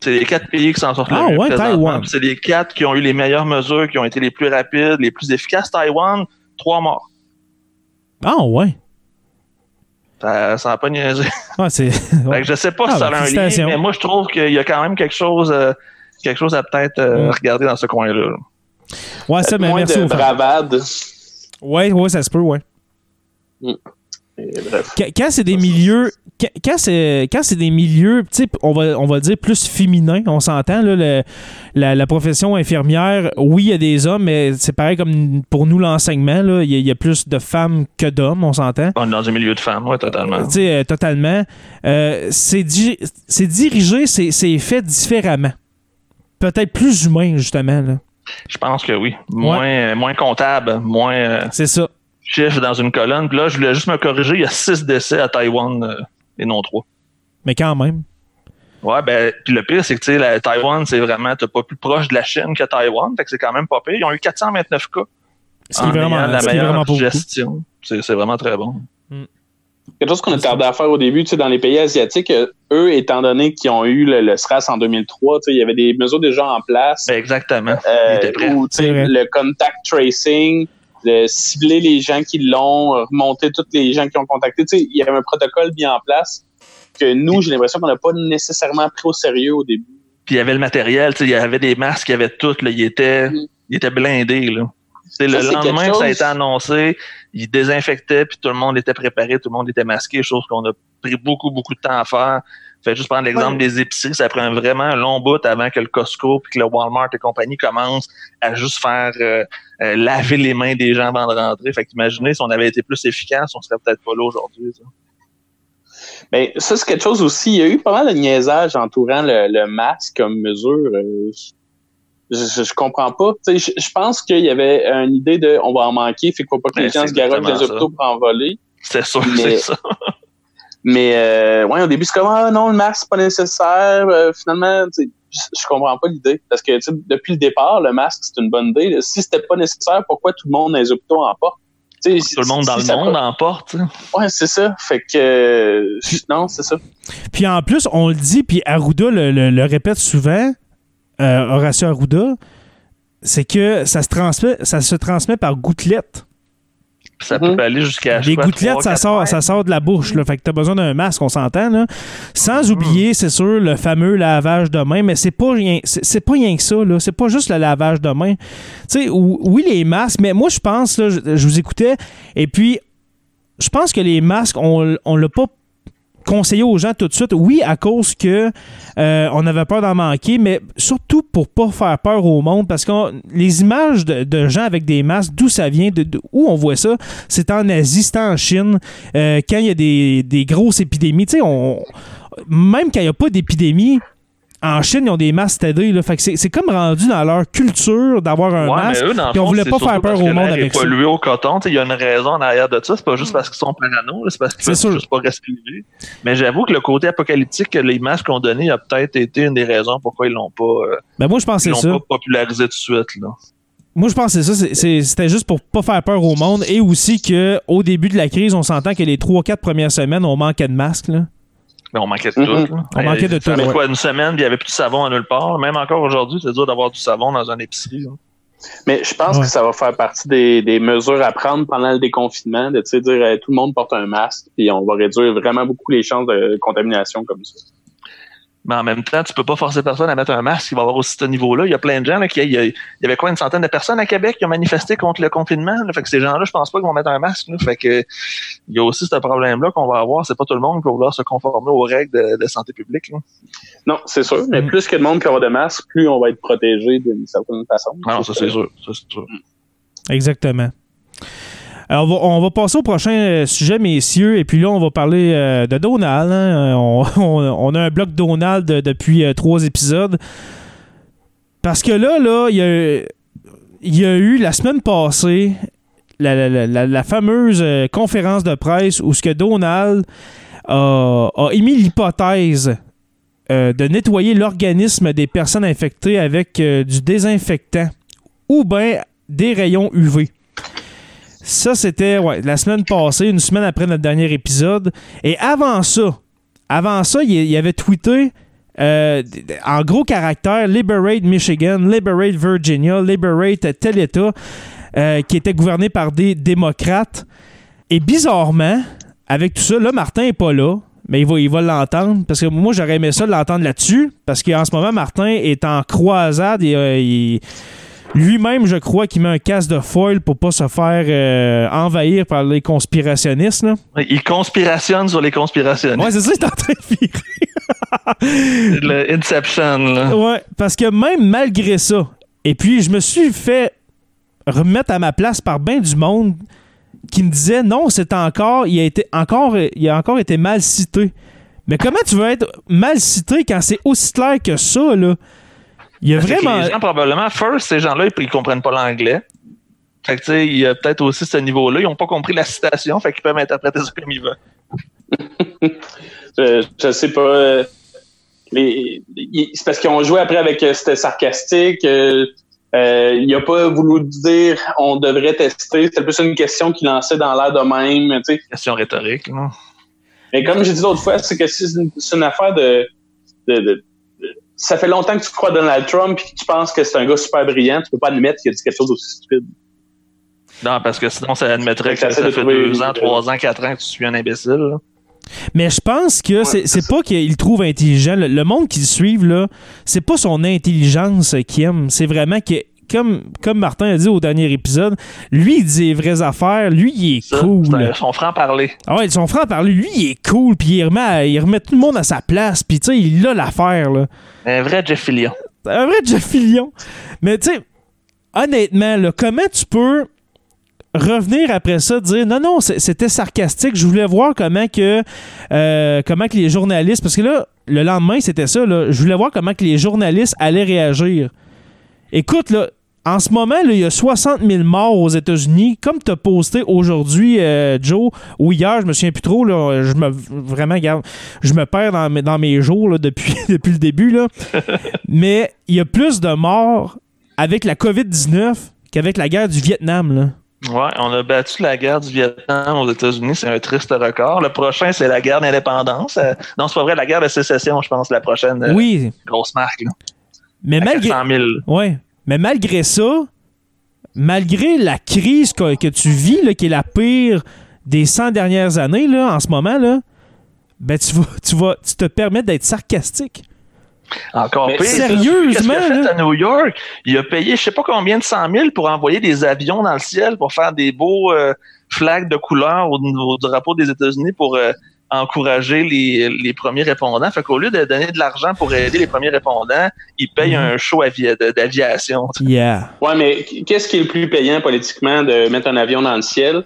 C'est les quatre pays qui s'en sortent Ah le mieux ouais. Taïwan. C'est les quatre qui ont eu les meilleures mesures, qui ont été les plus rapides, les plus efficaces. Taïwan, trois morts. Ah ouais. Ça n'a pas niaisé. Ah, c'est. Que je sais pas Ah, si ça ben, a un lien, mais moi je trouve qu'il y a quand même quelque chose, euh, quelque chose à peut-être euh, Mm. regarder dans ce coin-là. Ouais, ça, mais Moins merci de bravade. Ouais, ouais, ça se peut, ouais. Et bref. Quand, quand c'est des milieux. Quand, c'est, quand c'est des milieux, tu sais, on va, on va dire plus féminins, on s'entend, là, le- la, la profession infirmière, oui, il y a des hommes, mais c'est pareil comme pour nous l'enseignement, là, il y, a- il y a plus de femmes que d'hommes, on s'entend. On est dans un milieu de femmes, ouais, totalement. Tu sais, euh, totalement. Euh, c'est, di- c'est dirigé, c'est, c'est fait différemment. Peut-être plus humain, justement. Là. Je pense que oui. Moins, euh, moins comptable, moins euh, C'est ça. Chiffre dans une colonne. Puis là, je voulais juste me corriger, il y a six décès à Taïwan euh, et non trois. Mais quand même. Ouais, ben, puis le pire, c'est que, tu sais, la- Taïwan, c'est vraiment, t'es pas plus proche de la Chine que Taïwan, fait que c'est quand même pas pire. Ils ont eu 429 cas. Ce qui est en vraiment, la meilleure vraiment gestion. C'est c'est vraiment très bon. Quelque chose qu'on a tardé à faire au début, tu sais, dans les pays asiatiques, euh, eux, étant donné qu'ils ont eu le, le SRAS en 2003, tu sais, il y avait des mesures déjà en place. Ben, exactement. Euh, où, tu sais, le contact tracing, de cibler les gens qui l'ont, remonter tous les gens qui ont contacté. Tu sais, il y avait un protocole mis en place que nous, j'ai l'impression qu'on n'a pas nécessairement pris au sérieux au début. Puis il y avait le matériel, tu sais, il y avait des masques, il y avait tout, là, il était, Mm. il était blindé, là. Ça, le c'est lendemain que ça a été annoncé, il désinfectait, puis tout le monde était préparé, tout le monde était masqué, chose qu'on a pris beaucoup, beaucoup de temps à faire. Fait juste prendre l'exemple Ouais. des épiceries, ça prend vraiment un long bout avant que le Costco puis que le Walmart et compagnie commencent à juste faire euh, euh, laver les mains des gens avant de rentrer. Fait qu'imaginez si on avait été plus efficace, on serait peut-être pas là aujourd'hui. Ben, ça, c'est quelque chose aussi. Il y a eu pas mal de niaisage entourant le, le masque comme mesure. Euh, je, je, comprends pas. Je, je pense qu'il y avait une idée de on va en manquer, fait qu'il faut pas que les gens se dans les hôpitaux pour en voler. C'est sûr, c'est ça. Mais euh, ouais, au début, c'est comme ah non, le masque, c'est pas nécessaire. Euh, finalement, je, comprends pas l'idée. Parce que depuis le départ, le masque, c'est une bonne idée. Si c'était pas nécessaire, pourquoi tout le monde dans les hôpitaux en porte? tout le monde dans le monde en porte. Ouais, c'est ça. Fait que non, c'est ça. Puis en plus, on le dit, puis Arruda le, le, le répète souvent, euh, Horacio Arruda, c'est que ça se transmet, ça se transmet par gouttelettes. Ça peut aller jusqu'à Les gouttelettes, ça sort, ça sort de la bouche. Là. Fait que t'as besoin d'un masque, on s'entend. Là. Sans oublier, c'est sûr, le fameux lavage de main, mais c'est pas rien, c'est, pas rien que ça. Là. C'est pas juste le lavage de main. Tu sais, oui, les masques, mais moi, je pense, là, je, je, vous écoutais, et puis, je pense que les masques, on, on l'a pas conseiller aux gens tout de suite. Oui, à cause que euh, on avait peur d'en manquer, mais surtout pour pas faire peur au monde, parce que les images de, gens avec des masques, d'où ça vient, de, de, où on voit ça, c'est en Asie, c'est en Chine, euh, quand il y a des, des grosses épidémies. Tu sais, on, même quand il n'y a pas d'épidémie, en Chine, ils ont des masques TD. Là. Fait que c'est, c'est comme rendu dans leur culture d'avoir un ouais, masque. Eux, puis on voulait pas faire peur au monde avec ça. pollué au coton. Il y a une raison en arrière de ça. C'est pas juste parce qu'ils sont parano, c'est parce qu'ils peuvent juste pas respirer. Mais j'avoue que le côté apocalyptique que les masques ont donné a peut-être été une des raisons pourquoi ils l'ont pas, euh, ben moi, je pense ils l'ont pas popularisé tout de suite. Là. Moi, je pense que c'est ça. C'était juste pour pas faire peur au monde et aussi qu'au début de la crise, on s'entend que les 3-4 premières semaines, on manquait de masques. Là. Mais on manquait de mm-hmm. tout. Là. On manquait de ça tout. fait quoi, une semaine, il n'y avait plus de savon à nulle part. Même encore aujourd'hui, c'est dur d'avoir du savon dans une épicerie. Là. Mais je pense Ouais. que ça va faire partie des, des mesures à prendre pendant le déconfinement, de tu sais, dire euh, tout le monde porte un masque, puis on va réduire vraiment beaucoup les chances de contamination comme ça. Mais en même temps, tu peux pas forcer personne à mettre un masque qui va avoir aussi ce niveau-là. Il y a plein de gens là, qui il y, a- il y avait quoi une centaine de personnes à Québec qui ont manifesté contre le confinement. Là. Fait que ces gens-là, je pense pas qu'ils vont mettre un masque. Là. Fait que il y a aussi ce problème-là qu'on va avoir. C'est pas tout le monde qui va vouloir se conformer aux règles de, de santé publique. Là. Non, c'est sûr, mais Mm. plus que de monde qui aura de masque, plus on va être protégé d'une certaine façon. Non, ça c'est sûr. Ça, c'est sûr. Exactement. Alors, on va, passer au prochain euh, sujet, messieurs. Et puis là, on va parler euh, de Donald. hein. On, a un bloc Donald de- depuis euh, trois épisodes. Parce que là, il y a, eu la semaine passée la, fameuse euh, conférence de presse où ce que Donald a, émis l'hypothèse euh, de nettoyer l'organisme des personnes infectées avec euh, du désinfectant ou bien des rayons UV. Ça, c'était ouais, la semaine passée, une semaine après notre dernier épisode. Et avant ça, avant ça, il, avait tweeté euh, en gros caractère Liberate Michigan, Liberate Virginia, Liberate tel État euh, qui était gouverné par des démocrates. Et bizarrement, avec tout ça, là, Martin n'est pas là. Mais il va, il va l'entendre. Parce que moi, j'aurais aimé ça l'entendre là-dessus. Parce qu'en ce moment, Martin est en croisade. Et, euh, il- lui-même, je crois qu'il met un casque de foil pour pas se faire euh, envahir par les conspirationnistes. Là. Il conspirationne sur les conspirationnistes. Ouais, c'est ça, il est en train de virer. Le Inception. Là. Ouais, parce que même malgré ça, et puis je me suis fait remettre à ma place par bien du monde qui me disait non, c'est encore, il a été encore, il a encore été mal cité. Mais comment tu veux être mal cité quand c'est aussi clair que ça là? Il y a vraiment. Les gens, probablement, first, ces gens-là, ils, ils comprennent pas l'anglais. Fait que, tu sais, il y a peut-être aussi ce niveau-là. Ils ont pas compris la citation, fait qu'ils peuvent interpréter ça comme ils veulent. Je, je sais pas. euh, c'est parce qu'ils ont joué après avec euh, c'était sarcastique. euh, euh, il a pas voulu dire on devrait tester. C'était plus une question qu'il lançait dans l'air de même. tu sais. Question rhétorique. Là. Mais comme j'ai dit l'autre fois, c'est que c'est une, c'est une affaire de, de, de- de- Ça fait longtemps que tu crois à Donald Trump et que tu penses que c'est un gars super brillant. Tu peux pas admettre qu'il a dit quelque chose d'aussi stupide. Non, parce que sinon, ça admettrait que Ça ça, essaie de fait deux ans, trois ans, quatre ans que tu suis un imbécile. là. Mais je pense que c'est pas qu'il trouve intelligent. Le, le monde qui le suive, là, c'est pas son intelligence qui aime. C'est vraiment que, comme, comme Martin a dit au dernier épisode, lui, il dit les vraies affaires. Lui, il est Ça, cool. son franc-parler. Ah ouais, son frère parler, lui, il est cool, puis il remet, il remet tout le monde à sa place, puis tu sais, il a l'affaire, là. Un vrai Jeff Fillion. Un vrai Jeff Fillion. Mais tu sais, honnêtement, là, comment tu peux revenir après ça, dire non, non, c'était sarcastique. Je voulais voir comment que, euh, comment que les journalistes, parce que là, le lendemain, c'était ça, là, je voulais voir comment que les journalistes allaient réagir. Écoute, là, en ce moment, là, il y a 60 000 morts aux États-Unis. Comme tu as posté aujourd'hui, euh, Joe, ou hier, je me souviens plus trop, là, je me, vraiment, regarde, je me perds dans, mes- dans mes jours là, depuis, depuis le début. Là. Mais il y a plus de morts avec la COVID-19 qu'avec la guerre du Vietnam. Là. Ouais, on a battu la guerre du Vietnam aux États-Unis, c'est un triste record. Le prochain, c'est la guerre d'indépendance. Euh, non, c'est pas vrai, la guerre de sécession, je pense, la prochaine euh, Oui, grosse marque. Là. mais À malgré, 400 000. ouais, mais malgré ça, malgré la crise que, que tu vis, là, qui est la pire des 100 dernières années, là, en ce moment, là, ben tu vas, tu vas, tu te permets d'être sarcastique. Encore Mais pire. sérieusement, Qu'est-ce qu'il a fait là? à New York? Il a payé je sais pas combien de 100 000 pour envoyer des avions dans le ciel pour faire des beaux euh, flags de couleur au, au drapeau des États-Unis pour euh, encourager les, les premiers répondants. Fait qu'au lieu de donner de l'argent pour aider les premiers répondants, il paye Mhm. un show d'aviation. Yeah. Ouais, mais qu'est-ce qui est le plus payant politiquement de mettre un avion dans le ciel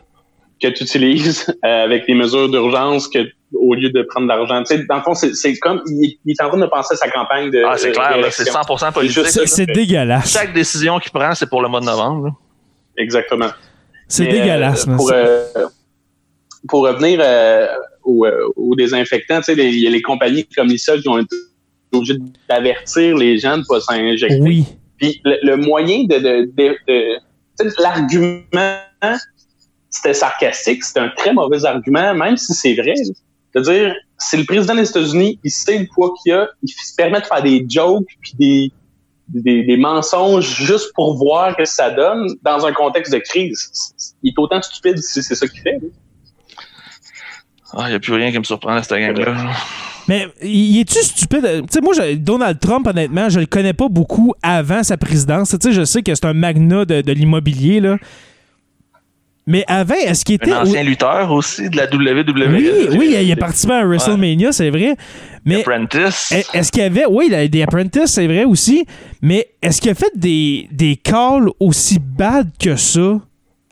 que tu utilises euh, avec des mesures d'urgence que au lieu de prendre de l'argent? Tu sais, dans le fond, c'est c'est comme il, il est en train de penser à sa campagne de. Ah, c'est clair, c'est 100% politique. C'est dégueulasse. Chaque décision qu'il prend, c'est pour le mois de novembre. là. Exactement. C'est dégueulasse. euh, pour, euh, pour revenir euh, aux, euh, aux désinfectants, tu sais, il y a les compagnies comme Lisa qui ont été obligées d'avertir les gens de ne pas s'injecter. Oui. Puis le, le moyen de, de, de, de- l'argument, c'était sarcastique, c'était un très mauvais argument, même si c'est vrai. C'est-à-dire, c'est le président des États-Unis, il sait le poids qu'il a, il se permet de faire des jokes puis des, des, des mensonges juste pour voir que ça donne dans un contexte de crise. Il est autant stupide si c'est ça qu'il fait. Ah, il n'y a plus rien qui me surprend à cette gang-là. Mais il est-tu stupide? Tu sais, moi, je- Donald Trump, honnêtement, je le connais pas beaucoup avant sa présidence. Tu sais, je sais que c'est un magnat de, de l'immobilier, là. Mais avant, est-ce qu'il était. Un ancien lutteur aussi de la WWE. Oui, oui, il a participé à WrestleMania, c'est vrai. Mais Apprentice. est- est-ce qu'il y avait. Oui, il a des Apprentices, c'est vrai aussi. Mais est-ce qu'il a fait des, des calls aussi bad que ça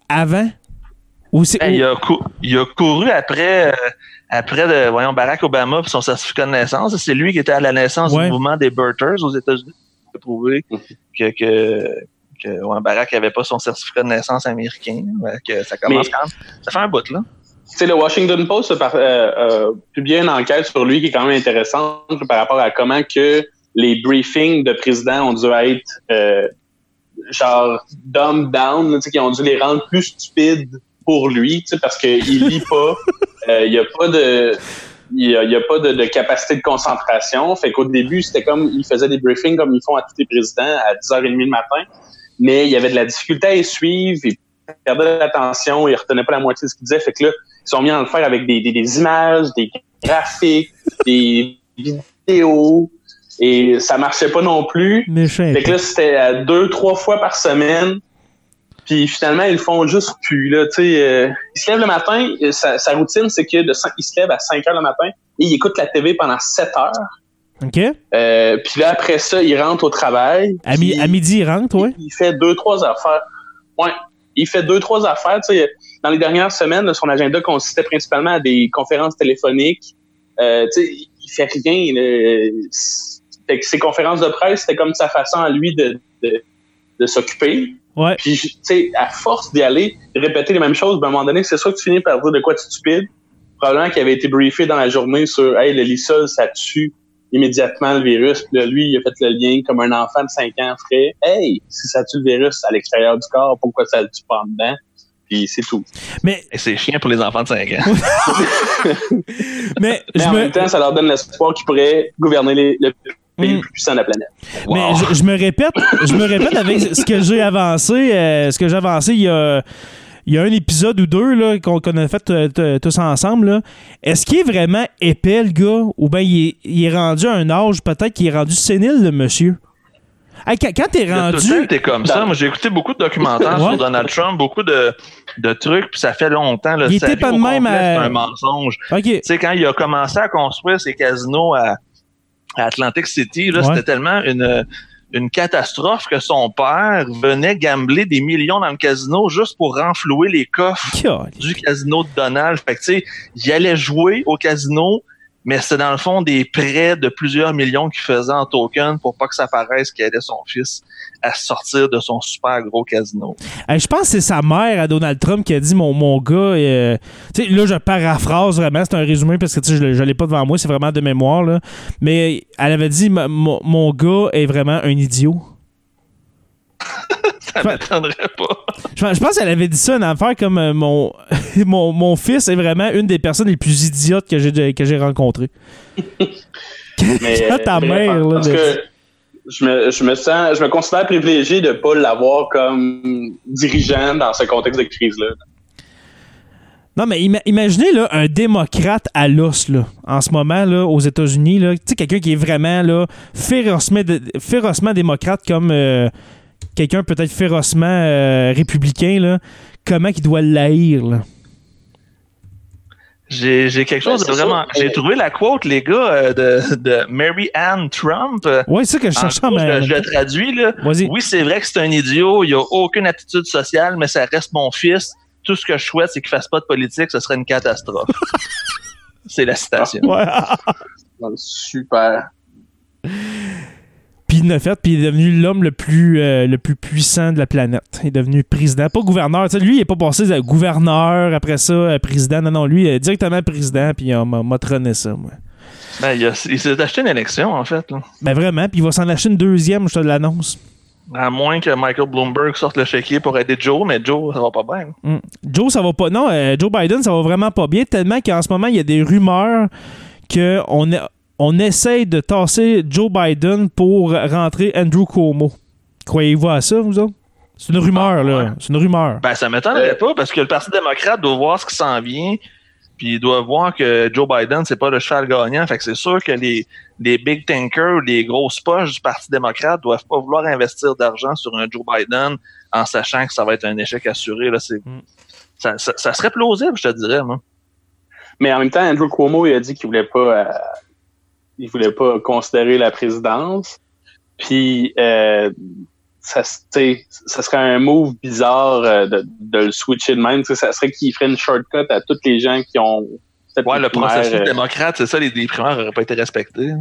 avant? Ou c'est- Hey, il, a cou- il a couru après, euh, après de, voyons, Barack Obama pour son certificat de naissance. C'est lui qui était à la naissance Ouais. du mouvement des Birters aux États-Unis. Il a prouvé que, que, que ouais, Barack n'avait pas son certificat de naissance américain. Ouais, que ça commence Mais- quand même. Ça fait un bout, là. Tu sais, le Washington Post a par- euh, euh, publié une enquête sur lui qui est quand même intéressante par rapport à comment que les briefings de présidents ont dû être euh, genre dumb down, qui ont dû les rendre plus stupides pour lui, parce qu'il lit pas, euh, il y a pas de il a, pas de, de capacité de concentration. Fait qu'au début, c'était comme il faisait des briefings comme ils font à tous les présidents à 10h30 le matin, mais il y avait de la difficulté à les suivre, il perdait l'attention, il retenait pas la moitié de ce qu'il disait. Fait que là, ils sont mis à le faire avec des, des, des images, des graphiques, des vidéos, et ça marchait pas non plus. Méchant. Fait que là, c'était euh, deux, trois fois par semaine. Puis finalement, ils le font juste plus. Là, tu sais, euh, il se lève le matin, euh, sa, sa routine, c'est que de cin- il se lève à 5 heures le matin et il écoute la TV pendant 7 heures. OK? Euh, puis là, après ça, il rentre au travail. À, mi- puis à midi, il rentre, ouais. Il fait deux, trois affaires. Ouais. Il fait deux, trois affaires. Tu sais, dans les dernières semaines, son agenda consistait principalement à des conférences téléphoniques. Euh, tu sais, il fait rien. là. Fait que ses conférences de presse, c'était comme sa façon à lui de, de, de s'occuper. Ouais. Puis, tu sais, à force d'y aller, répéter les mêmes choses, ben, à un moment donné, c'est ça que tu finis par dire de quoi tu es stupide. Probablement qu'il avait été briefé dans la journée sur, hey, le lysol, ça tue immédiatement le virus. Puis là, lui, il a fait le lien comme un enfant de 5 ans ferait. Hey, si ça tue le virus à l'extérieur du corps, pourquoi ça le tue pas en dedans? Puis c'est tout. Mais, c'est chiant pour les enfants de 5 ans. mais, Mais en me. même temps, ça leur donne l'espoir qu'ils pourraient gouverner les- le pays Mm. le plus puissant de la planète. Mais je, je me répète, je me répète avec ce que j'ai avancé, euh, ce que j'ai avancé il y a, il y a un épisode ou deux là, qu'on qu'on a fait euh, t- tous ensemble. là. Est-ce qu'il est vraiment épais, le gars, ou bien il est, il est rendu à un âge, peut-être qu'il est rendu sénile, le monsieur? Hey, quand quand t'es tout le rendu. temps été comme ça. Moi, j'ai écouté beaucoup de documentaires sur Donald Trump, beaucoup de, de trucs, puis ça fait longtemps. Là, Il était pas de même complet, à- C'est un mensonge. OK. Tu sais, quand il a commencé à construire ses casinos à, à Atlantic City, là, Ouais. c'était tellement une, une catastrophe que son père venait gambler des millions dans le casino juste pour renflouer les coffres du casino de Donald. Fait que, tu sais, il allait jouer au casino, mais c'est dans le fond des prêts de plusieurs millions qu'il faisait en token pour pas que ça paraisse qu'il aidait son fils à sortir de son super gros casino. Je pense que c'est sa mère à Donald Trump qui a dit mon, mon gars. euh, tu sais, là, je paraphrase vraiment, c'est un résumé parce que je, ne l'ai pas devant moi, c'est vraiment de mémoire. Là. Mais elle avait dit mon gars est vraiment un idiot. Ça m'étonnerait pas. Je, pense- qu'elle avait dit ça, une affaire comme euh, mon, mon, mon fils est vraiment une des personnes les plus idiotes que j'ai que j'ai rencontrées. Mais, ta bref, mère, là, parce de- que je me, je me sens, je me considère privilégié de pas l'avoir comme dirigeant dans ce contexte de crise-là. Non, mais ima- imaginez là, un démocrate à l'os là, en ce moment là, aux États-Unis. Tu sais, quelqu'un qui est vraiment là, férocement, férocement démocrate comme euh, quelqu'un peut-être férocement euh, républicain. Là. Comment il doit l'haïr? là? J'ai quelque chose Ben, de vraiment. J'ai trouvé la quote, les gars, euh, de, de Mary Ann Trump. Euh, Ouais, c'est ça que je cherchais en gros, je, je le traduis, là. Oui, c'est vrai que c'est un idiot, il a aucune attitude sociale, mais ça reste mon fils. Tout ce que je souhaite, c'est qu'il fasse pas de politique, ce serait une catastrophe. c'est la citation. Ouais. Super. Puis il l'a fait, puis il est devenu l'homme le plus euh, le plus puissant de la planète. Il est devenu président, pas gouverneur. Lui, il est pas passé de gouverneur, après ça, euh, président. Non, non, lui, euh, directement président, puis on m'a trôné ça, moi. Ben, il, a- il s'est acheté une élection, en fait. là. Ben vraiment, puis il va s'en acheter une deuxième, je te l'annonce. À moins que Michael Bloomberg sorte le chéquier pour aider Joe, mais Joe, ça va pas bien. Mm. Joe, ça va pas. Non, euh, Joe Biden, ça va vraiment pas bien, tellement qu'en ce moment, il y a des rumeurs qu'on on essaye de tasser Joe Biden pour rentrer Andrew Cuomo. Croyez-vous à ça, vous autres? C'est une rumeur, Ah, là. ouais. C'est une rumeur. Ben, ça m'étonnerait Euh, pas parce que le Parti démocrate doit voir ce qui s'en vient. Puis il doit voir que Joe Biden, c'est pas le cheval gagnant. Fait que c'est sûr que les, les big tankers, les grosses poches du Parti démocrate doivent pas vouloir investir d'argent sur un Joe Biden en sachant que ça va être un échec assuré. Là, c'est, Mm. ça, ça, ça serait plausible, je te dirais, moi. Mais en même temps, Andrew Cuomo, il a dit qu'il voulait pas, euh, il voulait pas considérer la présidence. Puis, euh, ça, ça serait un move bizarre euh, de, de le switcher de même. Ça serait qu'il ferait une shortcut à tous les gens qui ont. peut-être Ouais, le primaire, processus euh, démocrate, c'est ça, les, les primaires n'auraient pas été respectés.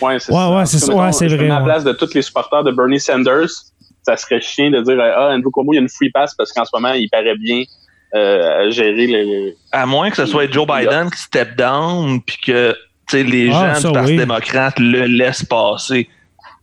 Ouais, c'est Ouais, ça. ouais, En c'est ça. Ouais, c'est vrai, à la place de tous les supporters de Bernie Sanders. Ça serait chiant de dire Ah, Andrew Cuomo, il y a une free pass parce qu'en ce moment, il paraît bien euh, à gérer les. À moins que ce soit Joe Biden qui step down, puis que les Ah, gens du Parti oui. démocrate le laissent passer.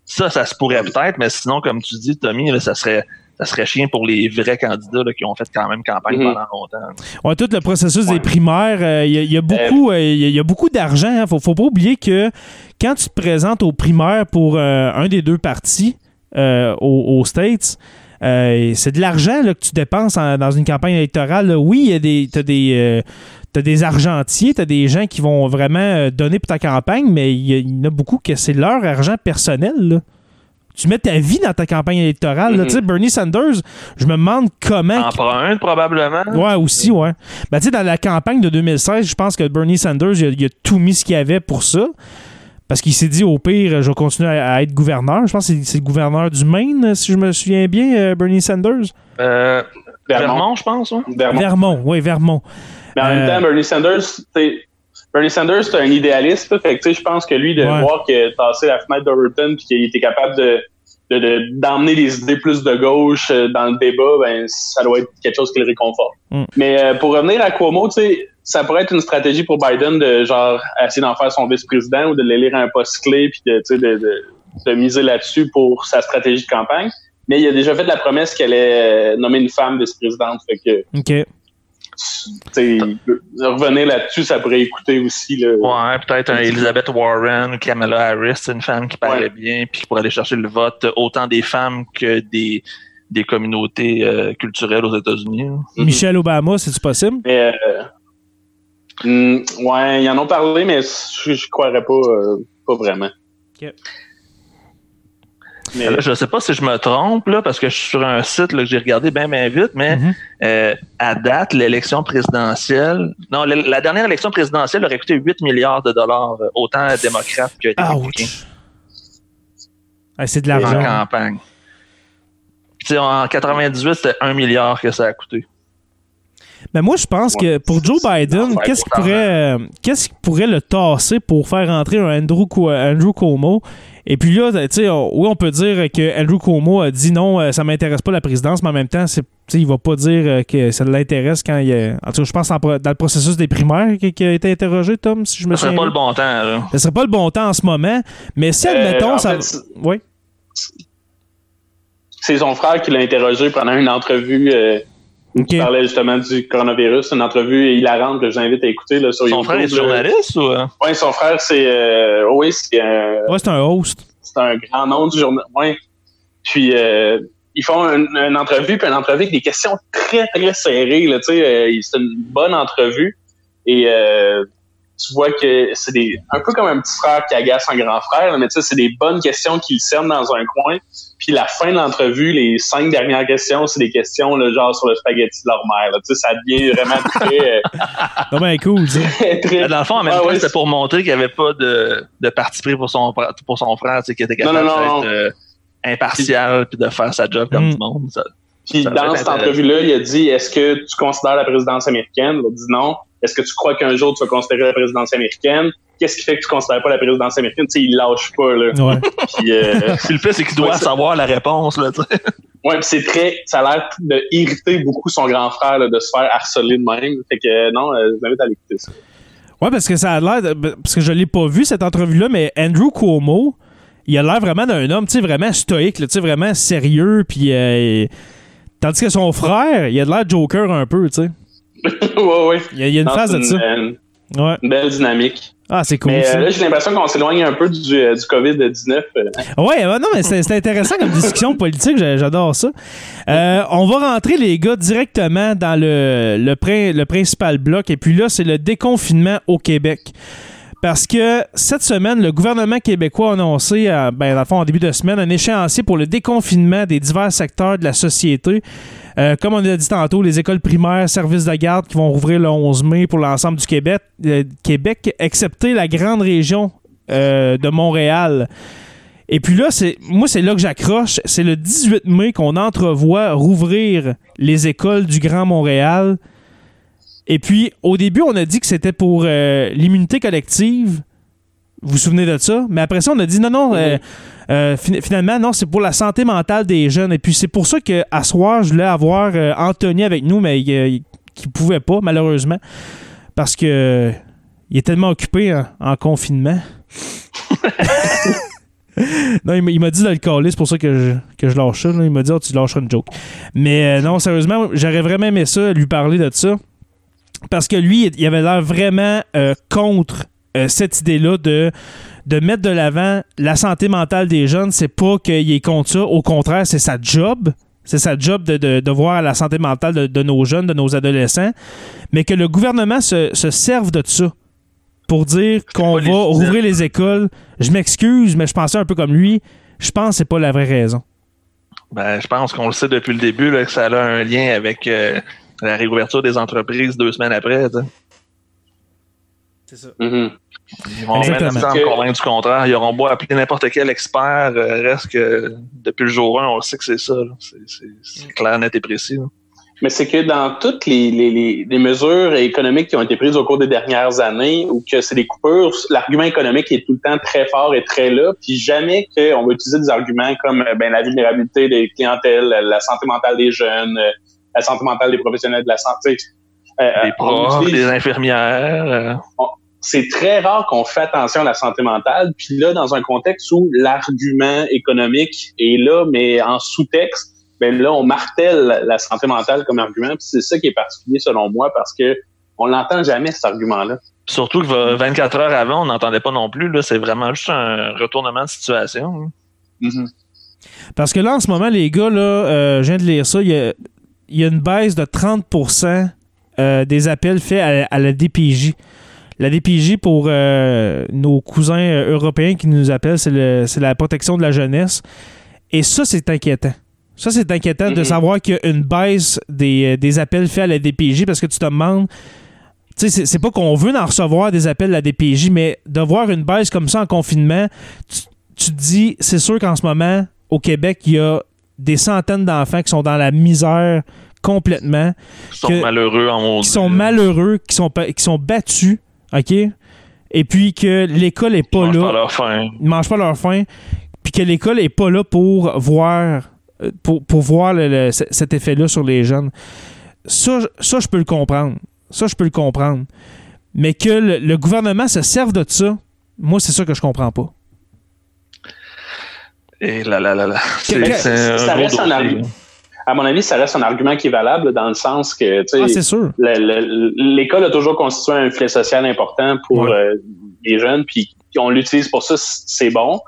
Ça, ça se pourrait peut-être, mais sinon, comme tu dis, Tommy, là, ça serait ça serait chiant pour les vrais candidats là, qui ont fait quand même campagne Mhm. pendant longtemps. Ouais, tout le processus Ouais. des primaires, euh, il y, a- il y a beaucoup, euh, il y a- il y a beaucoup d'argent. Il faut, faut pas oublier que quand tu te présentes aux primaires pour euh, un des deux partis euh, aux, aux States, euh, c'est de l'argent là, que tu dépenses en- dans une campagne électorale. là. Oui, il y a des, t'as des, t'as des argentiers, t'as des gens qui vont vraiment euh, donner pour ta campagne, mais il y, en a beaucoup que c'est leur argent personnel. là. Tu mets ta vie dans ta campagne électorale. Mhm. Tu sais, Bernie Sanders, je me demande comment. Empreinte, probablement. Ouais, aussi, ouais. Ben, tu sais, dans la campagne de 2016, je pense que Bernie Sanders, il a, il a tout mis ce qu'il y avait pour ça. Parce qu'il s'est dit, au pire, je vais continuer à, à être gouverneur. Je pense que c'est- c'est le gouverneur du Maine, si je me souviens bien, euh, Bernie Sanders. Euh, Vermont. Vermont, je pense. ouais. Vermont. Vermont, oui, Vermont. Mais en Euh, même temps, Bernie Sanders, Bernie Sanders, c'est un idéaliste. Fait que, je pense que lui, de Ouais. voir qu'il a tassé la fenêtre d'Overton puis qu'il était capable de de- de- d'emmener les idées plus de gauche euh, dans le débat, ben ça doit être quelque chose qui le réconforte. Mm. Mais euh, pour revenir à Cuomo, tu sais, ça pourrait être une stratégie pour Biden de genre essayer d'en faire son vice-président ou de l'élire à un poste clé puis de, de, de, de miser là-dessus pour sa stratégie de campagne. Mais il a déjà fait la promesse qu'elle allait euh, nommer une femme vice-présidente. Fait que OK. Revenir là-dessus, ça pourrait écouter aussi. Là. Ouais, peut-être un Elizabeth Warren ou Kamala Harris, c'est une femme qui paraît Ouais. bien, puis qui pourrait aller chercher le vote autant des femmes que des, des communautés euh, culturelles aux États-Unis. là. Mhm. Michelle Obama, c'est-tu possible? Mais, euh, hmm, ouais, ils en ont parlé, mais je, je croirais pas, euh, pas vraiment. Ok. Mais, Là, je sais pas si je me trompe, là, parce que je suis sur un site là, que j'ai regardé bien, bien vite, mais Mhm. euh, à date, l'élection présidentielle, non, la, la dernière élection présidentielle aurait coûté 8 milliards de dollars, euh, autant à démocrates que républicains. Ouch. Ah, c'est de en l'argent. campagne. Puis, en 98, c'était 1 milliard que ça a coûté. Mais moi, je pense que pour Joe Biden, qu'est-ce qui pourrait, euh, qu'est-ce qui pourrait le tasser pour faire rentrer un Andrew, Andrew Cuomo? Et puis là, tu sais, oui, on peut dire que Andrew Cuomo a dit non, euh, ça m'intéresse pas la présidence, mais en même temps, c'est, sais, il va pas dire euh, que ça l'intéresse quand il a. En tout cas, je pense dans le processus des primaires qui, a été interrogé, Tom, si je me Ce serait souviens. pas le bon temps, là. Ce serait pas le bon temps en ce moment, mais si, Euh, admettons, ça. fait, oui. C'est son frère qui l'a interrogé pendant une entrevue euh, où Ok. il parlait justement du coronavirus, une entrevue hilarante que je vous invite à écouter là, sur Son YouTube. frère est journaliste ou. euh? Ouais, son frère, c'est euh, oui, c'est un, Ouais, c'est un host. c'est un grand nom du journal. Ouais. Puis euh, ils font une, une entrevue, puis une entrevue avec des questions très très serrées. Là, tu sais, euh, c'est une bonne entrevue et euh, tu vois que c'est des un peu comme un petit frère qui agace un grand frère, là, mais tu sais, c'est des bonnes questions qui le cernent dans un coin. Puis la fin de l'entrevue, les cinq dernières questions, c'est des questions là, genre sur le spaghetti de leur mère. Là, tu sais, ça devient vraiment très, euh, Ah ben cool, très, très Dans le fond, en même Ouais, temps, ouais, c'était pour montrer qu'il n'y avait pas de, de parti pris pour son, pour son frère, tu sais, qui était Non, capable non, non, d'être euh, impartial puis de faire sa job comme Mm. du monde. Ça- Puis Ça dans cette intéressant. entrevue-là, il a dit Est-ce que tu considères la présidence américaine? Il a dit non. Est-ce que tu crois qu'un jour tu vas considérer la présidence américaine? Qu'est-ce qui fait que tu considères pas la présidence américaine Tu sais, il lâche pas là. Ouais. Puis, euh, Puis le pire, c'est qu'il doit Ouais, savoir la réponse. Là, tu sais. ouais, c'est très, ça a l'air de irriter beaucoup son grand frère là, de se faire harceler de même. Fait que euh, non, euh, je vous invite à l'écouter ça. Ouais, parce que ça a l'air. de- Parce que je l'ai pas vu, cette entrevue-là, mais Andrew Cuomo, il a l'air vraiment d'un homme, tu sais, vraiment stoïque, tu sais, vraiment sérieux, puis. euh, tandis que son frère, il a de l'air Joker un peu, tu sais. ouais, ouais. Il y a, il y a une phase de ça. une, Ouais. une belle dynamique. Ah, c'est cool. Mais ça. euh, là, j'ai l'impression qu'on s'éloigne un peu du, euh, du COVID-19. euh. Ouais, non, mais c'est intéressant comme discussion politique, j'a- j'adore ça. Euh, on va rentrer, les gars, directement dans le, le, le principal bloc, et puis là, c'est le déconfinement au Québec. Parce que cette semaine, le gouvernement québécois a annoncé, euh, ben, le fond, en début de semaine, un échéancier pour le déconfinement des divers secteurs de la société. Euh, comme on a dit tantôt, les écoles primaires, services de garde qui vont rouvrir le 11 mai pour l'ensemble du Québec, euh, Québec, excepté la grande région de Montréal. Et puis là, c'est moi, c'est là que j'accroche. C'est le 18 mai qu'on entrevoit rouvrir les écoles du Grand Montréal. Et puis, au début, on a dit que c'était pour euh, l'immunité collective. Vous vous souvenez de ça? Mais après ça, on a dit non, non, euh, euh, fin- finalement, non, c'est pour la santé mentale des jeunes. Et puis, c'est pour ça qu'à soir, je voulais avoir Anthony avec nous, mais euh, il ne pouvait pas, malheureusement. Parce que il est tellement occupé en, en confinement. non, il m'a- dit de le caler, c'est pour ça que je, que je lâche ça. là. Il m'a dit, Ah, tu lâcheras une joke. Mais non, sérieusement, j'aurais vraiment aimé ça, lui parler de ça. Parce que lui, il avait l'air vraiment euh, contre euh, cette idée-là de, de mettre de l'avant la santé mentale des jeunes. C'est pas qu'il est contre ça. Au contraire, c'est sa job. C'est sa job de, de, de voir la santé mentale de, de nos jeunes, de nos adolescents. Mais que le gouvernement se, se serve de ça pour dire qu'on va rouvrir les écoles. Je m'excuse, mais je pensais un peu comme lui. Je pense que c'est pas la vraie raison. Ben, je pense qu'on le sait depuis le début là, que ça a un lien avec euh, la réouverture des entreprises deux semaines après. C'est ça. Mhm. Ils vont à me convaincre du contraire. Ils auront beau appeler n'importe quel expert. euh, reste que depuis le jour 1, on sait que c'est ça. C'est- C'est c'est clair, net et précis. là. Mais c'est que dans toutes les, les, les, les mesures économiques qui ont été prises au cours des dernières années, ou que c'est des coupures, l'argument économique est tout le temps très fort et très là, puis jamais qu'on va utiliser des arguments comme euh, ben, la vulnérabilité des clientèles, la santé mentale des jeunes, euh, la santé mentale des professionnels de la santé. Euh, Les on profs, utilise- les infirmières. euh, c'est très rare qu'on fait attention à la santé mentale. Puis là, dans un contexte où l'argument économique est là, mais en sous-texte, ben là, on martèle la- santé mentale comme argument. Puis c'est ça qui est particulier selon moi parce que on l'entend jamais cet argument-là. surtout que va- 24 heures avant, on n'entendait pas non plus. là. C'est vraiment juste un retournement de situation. hein. Parce que là, en ce moment, les gars, là, euh, je viens de lire ça, il y a, il y a une baisse de 30% euh, des appels faits à, à la DPJ. La DPJ, pour euh, nos cousins euh, européens qui nous appellent, c'est la protection de la jeunesse. Et ça, c'est inquiétant. Ça, c'est inquiétant de savoir qu'il y a une baisse des, euh, des appels faits à la DPJ parce que tu te demandes. Tu sais, c'est- c'est pas qu'on veut en recevoir des appels à la DPJ, mais de voir une baisse comme ça en confinement, tu, tu te dis, c'est sûr qu'en ce moment, au Québec, il y a des centaines d'enfants qui sont dans la misère complètement. Ils sont que- malheureux en qui sont malheureux, qui sont, qui sont battus, OK? Et puis que l'école est pas Pas là, leur faim. ils mangent pas leur faim, puis que l'école est pas là pour voir, euh, pour, pour voir le- cet effet-là sur les jeunes. Ça, je- ça, je peux le comprendre. Ça, je peux le comprendre. Mais que le, le gouvernement se serve de ça, moi, c'est ça que je comprends pas. Et là, là, là, là. C'est c'est un ça gros reste un dossier. argument. À mon avis, ça reste un argument qui est valable dans le sens que, Ah, c'est sûr. le- le- l'école a toujours constitué un filet social important pour Ouais. euh, les jeunes, puis on l'utilise pour ça, c'est bon.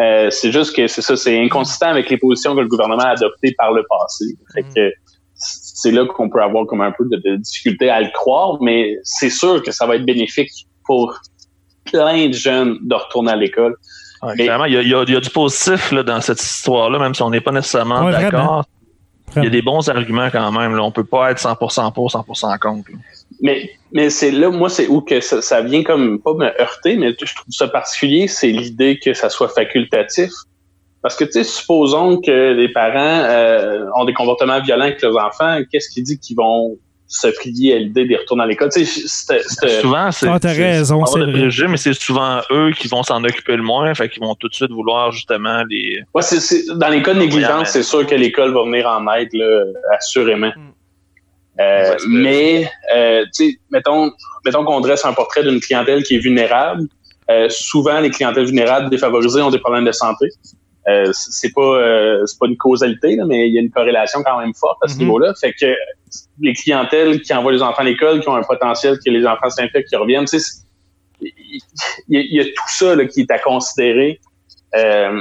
Euh, c'est juste que c'est ça, c'est inconsistant avec les positions que le gouvernement a adoptées par le passé. Fait que c'est là qu'on peut avoir comme un peu de, de difficulté à le croire, mais c'est sûr que ça va être bénéfique pour plein de jeunes de retourner à l'école. Ouais, Mais- clairement, il y a, il y a- il y a du positif là, dans cette histoire-là, même si on n'est pas nécessairement Ouais, d'accord. Il y a des bons arguments quand même. Là. On peut pas être 100% pour, 100% contre. là. Mais, mais c'est là, moi, c'est où que ça, ça vient comme pas me heurter, mais je trouve ça particulier, c'est l'idée que ça soit facultatif. Parce que, tu sais, supposons que les parents euh, ont des comportements violents avec leurs enfants, qu'est-ce qui dit qu'ils vont se plier à l'idée d'y retourner à l'école? Souvent, c'est. Ah, raison, c'est mais c'est souvent eux qui vont s'en occuper le moins, fait qu'ils vont tout de suite vouloir justement les. Ouais, c'est- c'est- dans les cas de négligence, c'est sûr que l'école va venir en aide, là, assurément. Mm. Euh, Ouais, mais, euh, tu sais, mettons, mettons qu'on dresse un portrait d'une clientèle qui est vulnérable. Euh, souvent, les clientèles vulnérables défavorisées ont des problèmes de santé. Euh, c'est pas euh, c'est pas une causalité, là, mais il y a une corrélation quand même forte à ce Mhm. niveau-là. Fait que les clientèles qui envoient les enfants à l'école, qui ont un potentiel que les enfants s'infectent, qui reviennent, tu sais, c'est- il y, a- il y a tout ça là, qui est à considérer. Euh,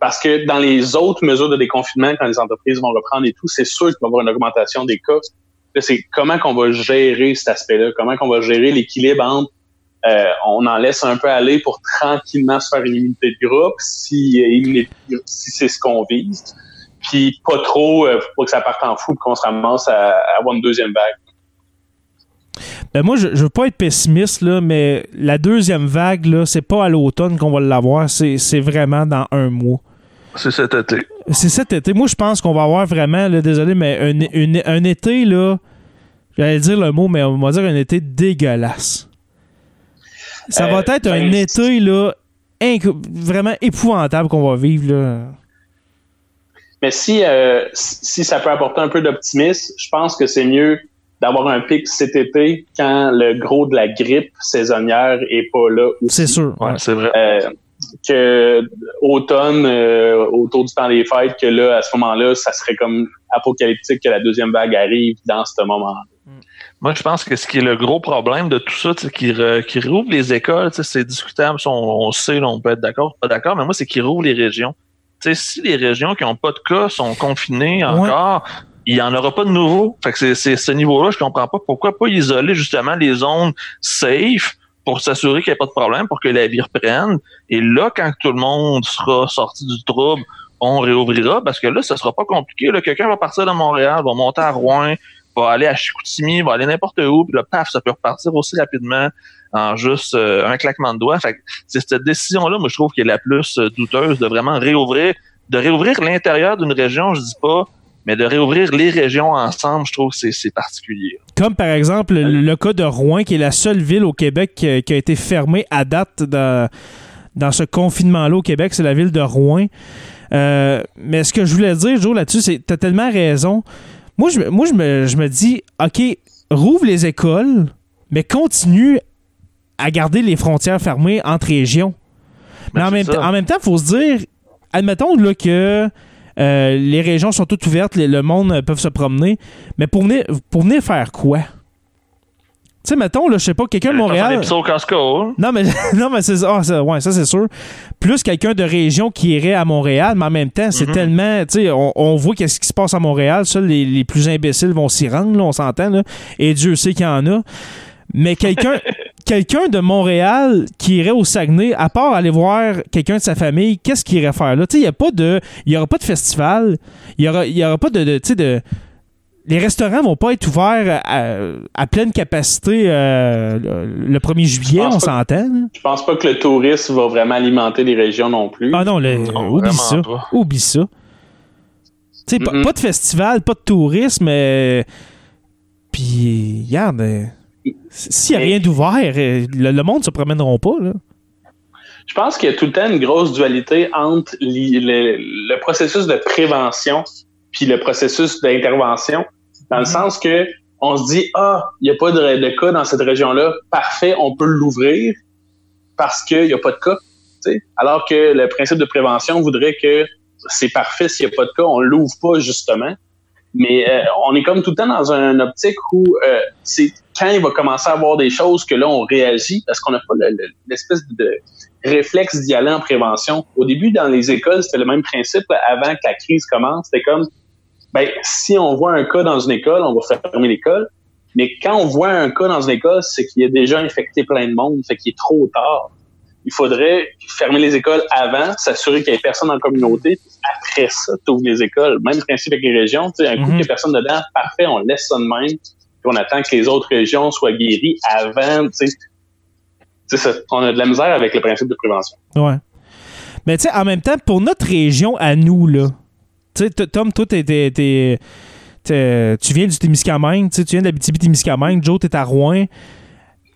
parce que dans les autres mesures de déconfinement, quand les entreprises vont reprendre et tout, c'est sûr qu'il va y avoir une augmentation des cas. C'est comment qu'on va gérer cet aspect-là, comment qu'on va gérer l'équilibre entre euh, on en laisse un peu aller pour tranquillement se faire une immunité de groupe si, euh, si c'est ce qu'on vise, puis pas trop euh, pour pas que ça parte en fou et qu'on se ramasse à, à avoir une deuxième vague. Ben moi, je, je veux pas être pessimiste, là, mais la deuxième vague, là, c'est pas à l'automne qu'on va l'avoir, c'est c'est vraiment dans un mois. C'est cet été. C'est cet été. Moi, je pense qu'on va avoir vraiment, là, désolé, mais un, une- un été, là, j'allais dire le mot, mais on va dire un été dégueulasse. Ça va Euh, être un ben, été, là, inc- vraiment épouvantable qu'on va vivre, là. Mais si, euh, si ça peut apporter un peu d'optimisme, je pense que c'est mieux d'avoir un pic cet été quand le gros de la grippe saisonnière est pas là aussi. C'est sûr. Ouais, c'est vrai. Euh, que automne, euh, autour du temps des fêtes, que là, à ce moment-là, ça serait comme apocalyptique que la deuxième vague arrive dans ce moment. Moi, je pense que ce qui est le gros problème de tout ça, c'est qu'ils re- qu'ils rouvrent les écoles, c'est discutable, on, on sait, là, on peut être d'accord, pas d'accord, mais moi, c'est qu'ils rouvrent les régions. Si les régions qui n'ont pas de cas sont confinées encore, il n'y en aura pas de nouveau. Fait que c'est- ce niveau-là, je comprends pas pourquoi pas isoler justement les zones safe pour s'assurer qu'il n'y a pas de problème, pour que la vie reprenne. Et là, quand tout le monde sera sorti du trouble, on réouvrira parce que là, ça sera pas compliqué. Quelqu'un va partir de Montréal, va monter à Rouen, va aller à Chicoutimi, va aller n'importe où, puis là, paf, ça peut repartir aussi rapidement en juste euh, un claquement de doigts. Fait que c'est cette décision-là, moi, je trouve qui est la plus euh, douteuse de vraiment réouvrir, de réouvrir l'intérieur d'une région, je dis pas, mais de réouvrir les régions ensemble, je trouve que c'est- particulier. Comme par exemple le, le cas de Rouen, qui est la seule ville au Québec qui, qui a été fermée à date dans, dans ce confinement-là au Québec, c'est la ville de Rouen. Euh, mais ce que je voulais dire, Joe, là-dessus, c'est tu as tellement raison. Moi, je, me- moi je, me, je me dis, OK, rouvre les écoles, mais continue à garder les frontières fermées entre régions. Mais Ben, en, même temps- en même temps, il faut se dire, admettons là, que euh, les régions sont toutes ouvertes, les- le monde euh, peut se promener, mais pour venir, pour venir faire quoi? Tu sais, mettons, là, je sais pas, quelqu'un de Montréal. Au Costco, hein? Non, mais, non, mais c'est ah, ça. Ouais, ça, c'est sûr. Plus quelqu'un de région qui irait à Montréal, mais en même temps, c'est Mhm. tellement. Tu sais, on, on voit qu'est-ce qui se passe à Montréal. Seuls les, les plus imbéciles vont s'y rendre, là, on s'entend, là. Et Dieu sait qu'il y en a. Mais quelqu'un. Quelqu'un de Montréal qui irait au Saguenay, à part aller voir quelqu'un de sa famille, qu'est-ce qu'il irait faire là? Tu sais, il n'y a pas de. Il y aura pas de festival. Il y aura, y aura pas de. de tu sais, de les restaurants vont pas être ouverts à, à pleine capacité euh, le, le 1er juillet, on s'entend. Je pense pas que le tourisme va vraiment alimenter les régions non plus. Ah non, le- Non, oublie ça. pas. Oublie ça. Tu sais, pas- pas, de festival, pas de tourisme. euh, Puis, regarde, euh, s'il n'y a rien d'ouvert, euh, le, le monde se promèneront pas. Là. Je pense qu'il y a tout le temps une grosse dualité entre li- le, le processus de prévention puis le processus d'intervention, dans le sens que on se dit ah il n'y a pas de, de cas dans cette région-là, parfait, on peut l'ouvrir parce qu'il n'y a pas de cas. tu sais. Alors que le principe de prévention voudrait que c'est parfait s'il n'y a pas de cas, on l'ouvre pas justement. Mais euh, on est comme tout le temps dans une optique où euh, c'est quand il va commencer à avoir des choses que là on réagit parce qu'on n'a pas le- le- l'espèce de réflexe d'y aller en prévention. Au début, dans les écoles, c'était le même principe. Avant que la crise commence, c'était comme, ben, si on voit un cas dans une école, on va fermer l'école. Mais quand on voit un cas dans une école, c'est qu'il y a déjà infecté plein de monde, fait qu'il est trop tard. Il faudrait fermer les écoles avant, s'assurer qu'il n'y ait personne dans la communauté. Après ça, tu ouvres les écoles. Même principe avec les régions. Tu sais, un coup Mhm. qu'il n'y a personne dedans, parfait, on laisse ça de même. Puis on attend que les autres régions soient guéries avant. tu sais. C'est ça. On a de la misère avec le principe de prévention. Ouais. Mais tu sais, en même temps, pour notre région à nous, là, tu sais, Tom, toi, t'es- t'es- t'es- t'es- tu viens du Témiscamingue, tu viens de l'Abitibi-Témiscamingue, Joe, t'es à Rouen.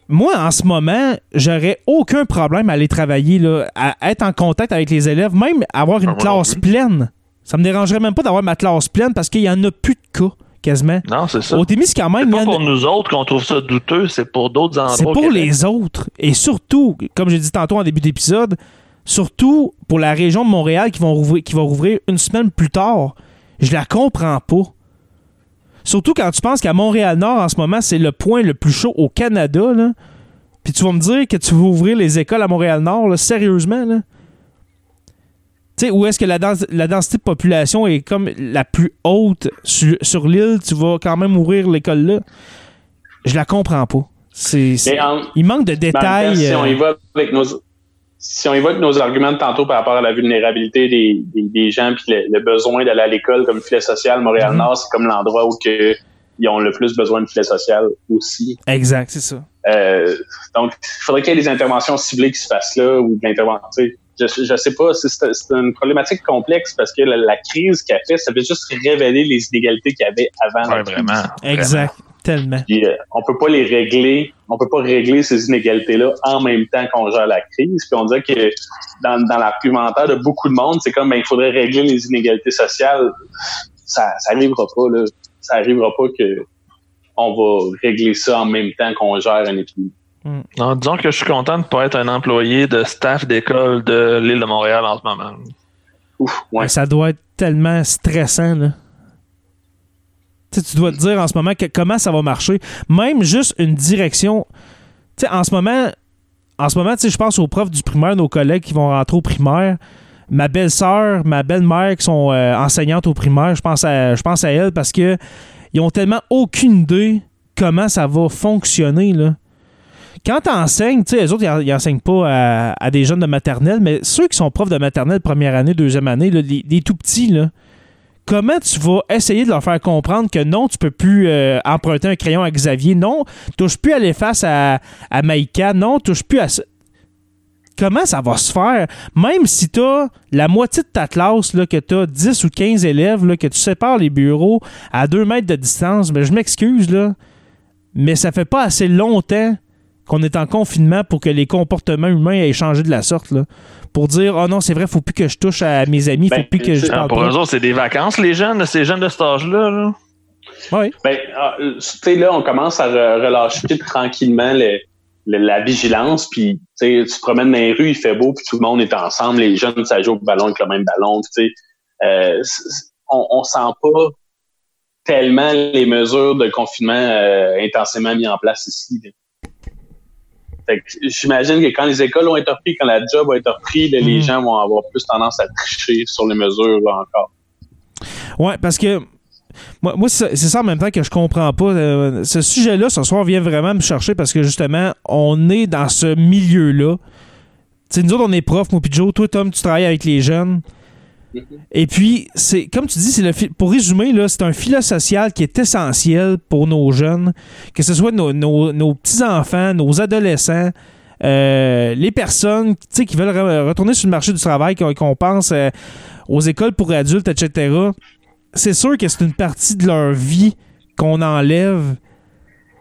Moi, en ce moment, j'aurais aucun problème à aller travailler, là, à être en contact avec les élèves, même avoir une Ah, classe pleine. Ça me dérangerait même pas d'avoir ma classe pleine parce qu'il y en a plus de cas, quasiment. Non, c'est ça. Au Témiscamingue, C'est il y pas a- pour nous autres qu'on trouve ça douteux, c'est pour d'autres endroits. c'est pour les autres. Et surtout, comme j'ai dit tantôt en début d'épisode, surtout pour la région de Montréal qui, vont rouvrir, qui va rouvrir une semaine plus tard. Je la comprends pas. Surtout quand tu penses qu'à Montréal-Nord, en ce moment, c'est le point le plus chaud au Canada. Là. Puis tu vas me dire que tu veux ouvrir les écoles à Montréal-Nord, là, sérieusement. Là. Tu sais, où est-ce que la, dens- la densité de population est comme la plus haute sur, sur l'île, tu vas quand même ouvrir l'école là. Je la comprends pas. C'est, c'est- Mais en, il manque de temps, détails. si on y va avec nos si on avec nos arguments de tantôt par rapport à la vulnérabilité des, des, des gens puis le, le besoin d'aller à l'école comme filet social, Montréal-Nord, c'est comme l'endroit où que, ils ont le plus besoin de filet social aussi. Exact, c'est ça. Euh, donc, il faudrait qu'il y ait des interventions ciblées qui se fassent là ou de l'intervention. tu sais, Je, je sais pas, c'est, c'est c'est une problématique complexe parce que la, la crise qu'a fait, ça fait juste révéler les inégalités qu'il y avait avant. Ouais, la crise. vraiment. Exact. Tellement. Puis, euh, on peut pas les régler, on peut pas régler ces inégalités-là en même temps qu'on gère la crise. Puis on dirait que dans, dans l'argumentaire de beaucoup de monde, c'est comme ben, il faudrait régler les inégalités sociales. Ça, ça arrivera pas, là. Ça arrivera pas que on va régler ça en même temps qu'on gère un épidémie. Non, disons que je suis content de ne pas être un employé de staff d'école de l'île de Montréal en ce moment. Ouf, ouais. Ça doit être tellement stressant, là. Tu dois te dire en ce moment que, comment ça va marcher. Même juste une direction. En ce moment, en ce moment, je pense aux profs du primaire, nos collègues qui vont rentrer au primaire. Ma belle-sœur, ma belle-mère qui sont euh, enseignantes au primaire, je pense à, pense à elles parce que ils ont tellement aucune idée comment ça va fonctionner, là. Quand tu enseignes, les autres, ils en- ils enseignent pas à, des jeunes de maternelle, mais ceux qui sont profs de maternelle première année, deuxième année, les, les tout petits, là, comment tu vas essayer de leur faire comprendre que non, tu peux plus euh, emprunter un crayon à Xavier, non, touche plus à l'efface à, à Maïka, non, touche plus à. Comment ça va se faire? Même si tu as la moitié de ta classe, là, que tu as 10 ou 15 élèves, là, que tu sépares les bureaux à 2 mètres de distance, mais je m'excuse, là, mais ça fait pas assez longtemps qu'on est en confinement pour que les comportements humains aient changé de la sorte. Pour dire, oh non, c'est vrai, faut plus que je touche à mes amis, faut Ben, plus que je parle pour eux autres, c'est des vacances, les jeunes, ces jeunes de cet âge-là. là. Ouais. Ben, ah, tu sais, là, on commence à re- relâcher tranquillement le- le- la vigilance, puis tu sais, tu te promènes dans les rues, il fait beau, puis tout le monde est ensemble, les jeunes, ça joue au ballon avec le même ballon, tu sais. Euh, on, on sent pas tellement les mesures de confinement euh, intensément mis en place ici. J'imagine que quand les écoles vont être repris, quand la job va être repris, là, les Mhm. gens vont avoir plus tendance à tricher sur les mesures là, encore. Ouais, parce que moi, moi c'est ça en même temps que je comprends pas. Euh, ce sujet-là, ce soir, vient vraiment me chercher parce que justement, on est dans ce milieu-là. Tu sais, nous autres, on est profs, moi puis Joe. Toi, Tom, tu travailles avec les jeunes. Et puis, c'est comme tu dis, c'est le pour résumer, c'est un filet social qui est essentiel pour nos jeunes, que ce soit nos, nos- petits-enfants, nos adolescents, euh, les personnes qui veulent re- retourner sur le marché du travail, qu'on pense euh, aux écoles pour adultes, etc. C'est sûr que c'est une partie de leur vie qu'on enlève.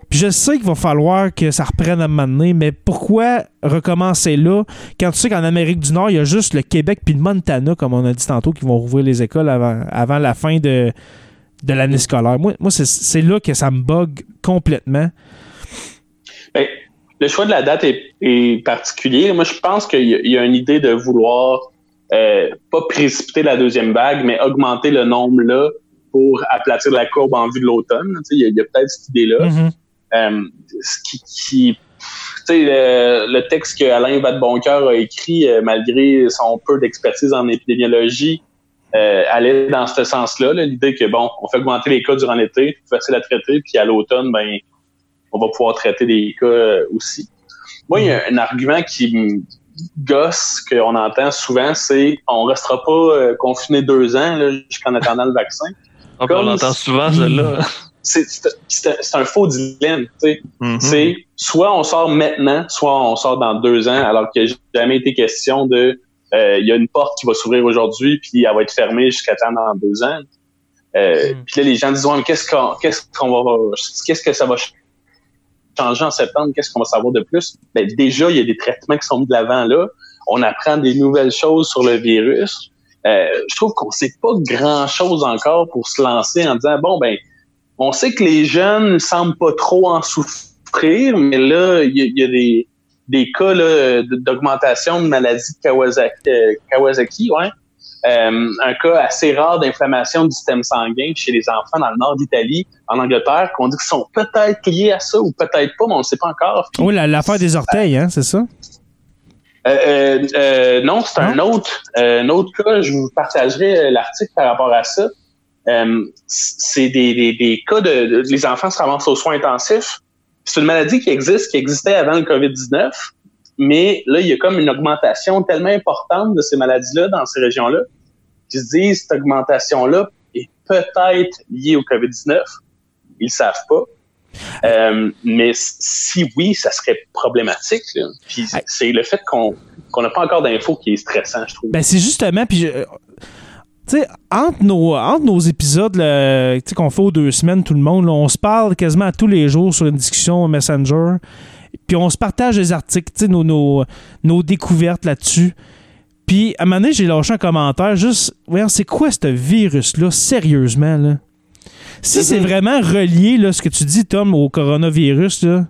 Puis je sais qu'il va falloir que ça reprenne à un moment donné, mais pourquoi recommencer là? Quand tu sais qu'en Amérique du Nord, il y a juste le Québec puis le Montana, comme on a dit tantôt, qui vont rouvrir les écoles avant, avant la fin de, de l'année scolaire. Moi, moi c'est- là que ça me bug complètement. Ben, le choix de la date est, est particulier. Moi, je pense qu'il y, a- il y a une idée de vouloir euh, pas précipiter la deuxième vague, mais augmenter le nombre là pour aplatir la courbe en vue de l'automne. Il y a, peut-être cette idée-là. Mhm. Euh, ce qui, qui- tu sais, le, le texte que Alain Vadeboncoeur a écrit, euh, malgré son peu d'expertise en épidémiologie, euh, allait dans ce sens-là. là, L'idée que, bon, on fait augmenter les cas durant l'été, plus facile à traiter, puis à l'automne, ben, on va pouvoir traiter des cas euh, aussi. Moi, il y a un argument qui me gosse, qu'on entend souvent, c'est on restera pas euh, confiné deux ans là, jusqu'en attendant le vaccin. On Comme entend si- souvent celle-là. C'est un faux dilemme. tu sais. Mhm. C'est soit on sort maintenant, soit on sort dans deux ans, alors qu'il n'a jamais été question de euh, il y a une porte qui va s'ouvrir aujourd'hui, puis elle va être fermée jusqu'à temps dans deux ans. Euh, Mm. Puis là, les gens disent ouais, mais qu'est-ce qu'on qu'est-ce qu'on va qu'est-ce que ça va changer en septembre, qu'est-ce qu'on va savoir de plus? Ben, déjà, il y a des traitements qui sont mis de l'avant là. On apprend des nouvelles choses sur le virus. Euh, je trouve qu'on sait pas grand-chose encore pour se lancer en disant bon ben on sait que les jeunes ne semblent pas trop en souffrir, mais là, il y, a- il y a des, des cas d'augmentation de maladie de Kawasaki, euh, Kawasaki ouais. Euh, un cas assez rare d'inflammation du système sanguin chez les enfants dans le nord d'Italie, en Angleterre, qu'on dit qu'ils sont peut-être liés à ça ou peut-être pas, mais on ne sait pas encore. Oui, la- l'affaire des orteils, hein, c'est ça? Euh, euh, non, c'est un autre, un autre cas. Je vous partagerai l'article par rapport à ça. Euh, c'est des, des, des cas de, de- les enfants se ramassent aux soins intensifs. C'est une maladie qui existe, qui existait avant le COVID-19, mais là, il y a comme une augmentation tellement importante de ces maladies-là dans ces régions-là qui se disent cette augmentation-là est peut-être liée au COVID-19. Ils le savent pas. Euh, mais si oui, ça serait problématique. Là. Puis c'est le fait qu'on qu'on n'a pas encore d'infos qui est stressant, je trouve. Ben, c'est justement, puis je- tu sais, entre nos, entre nos épisodes qu'on fait aux deux semaines, tout le monde, là, on se parle quasiment tous les jours sur une discussion Messenger, puis on se partage des articles, tu sais, nos, nos, nos découvertes là-dessus. Puis à un moment donné, j'ai lâché un commentaire, juste, voyons, c'est quoi ce virus-là, sérieusement, là? Si c'est vraiment relié, là, ce que tu dis, Tom, au coronavirus, là,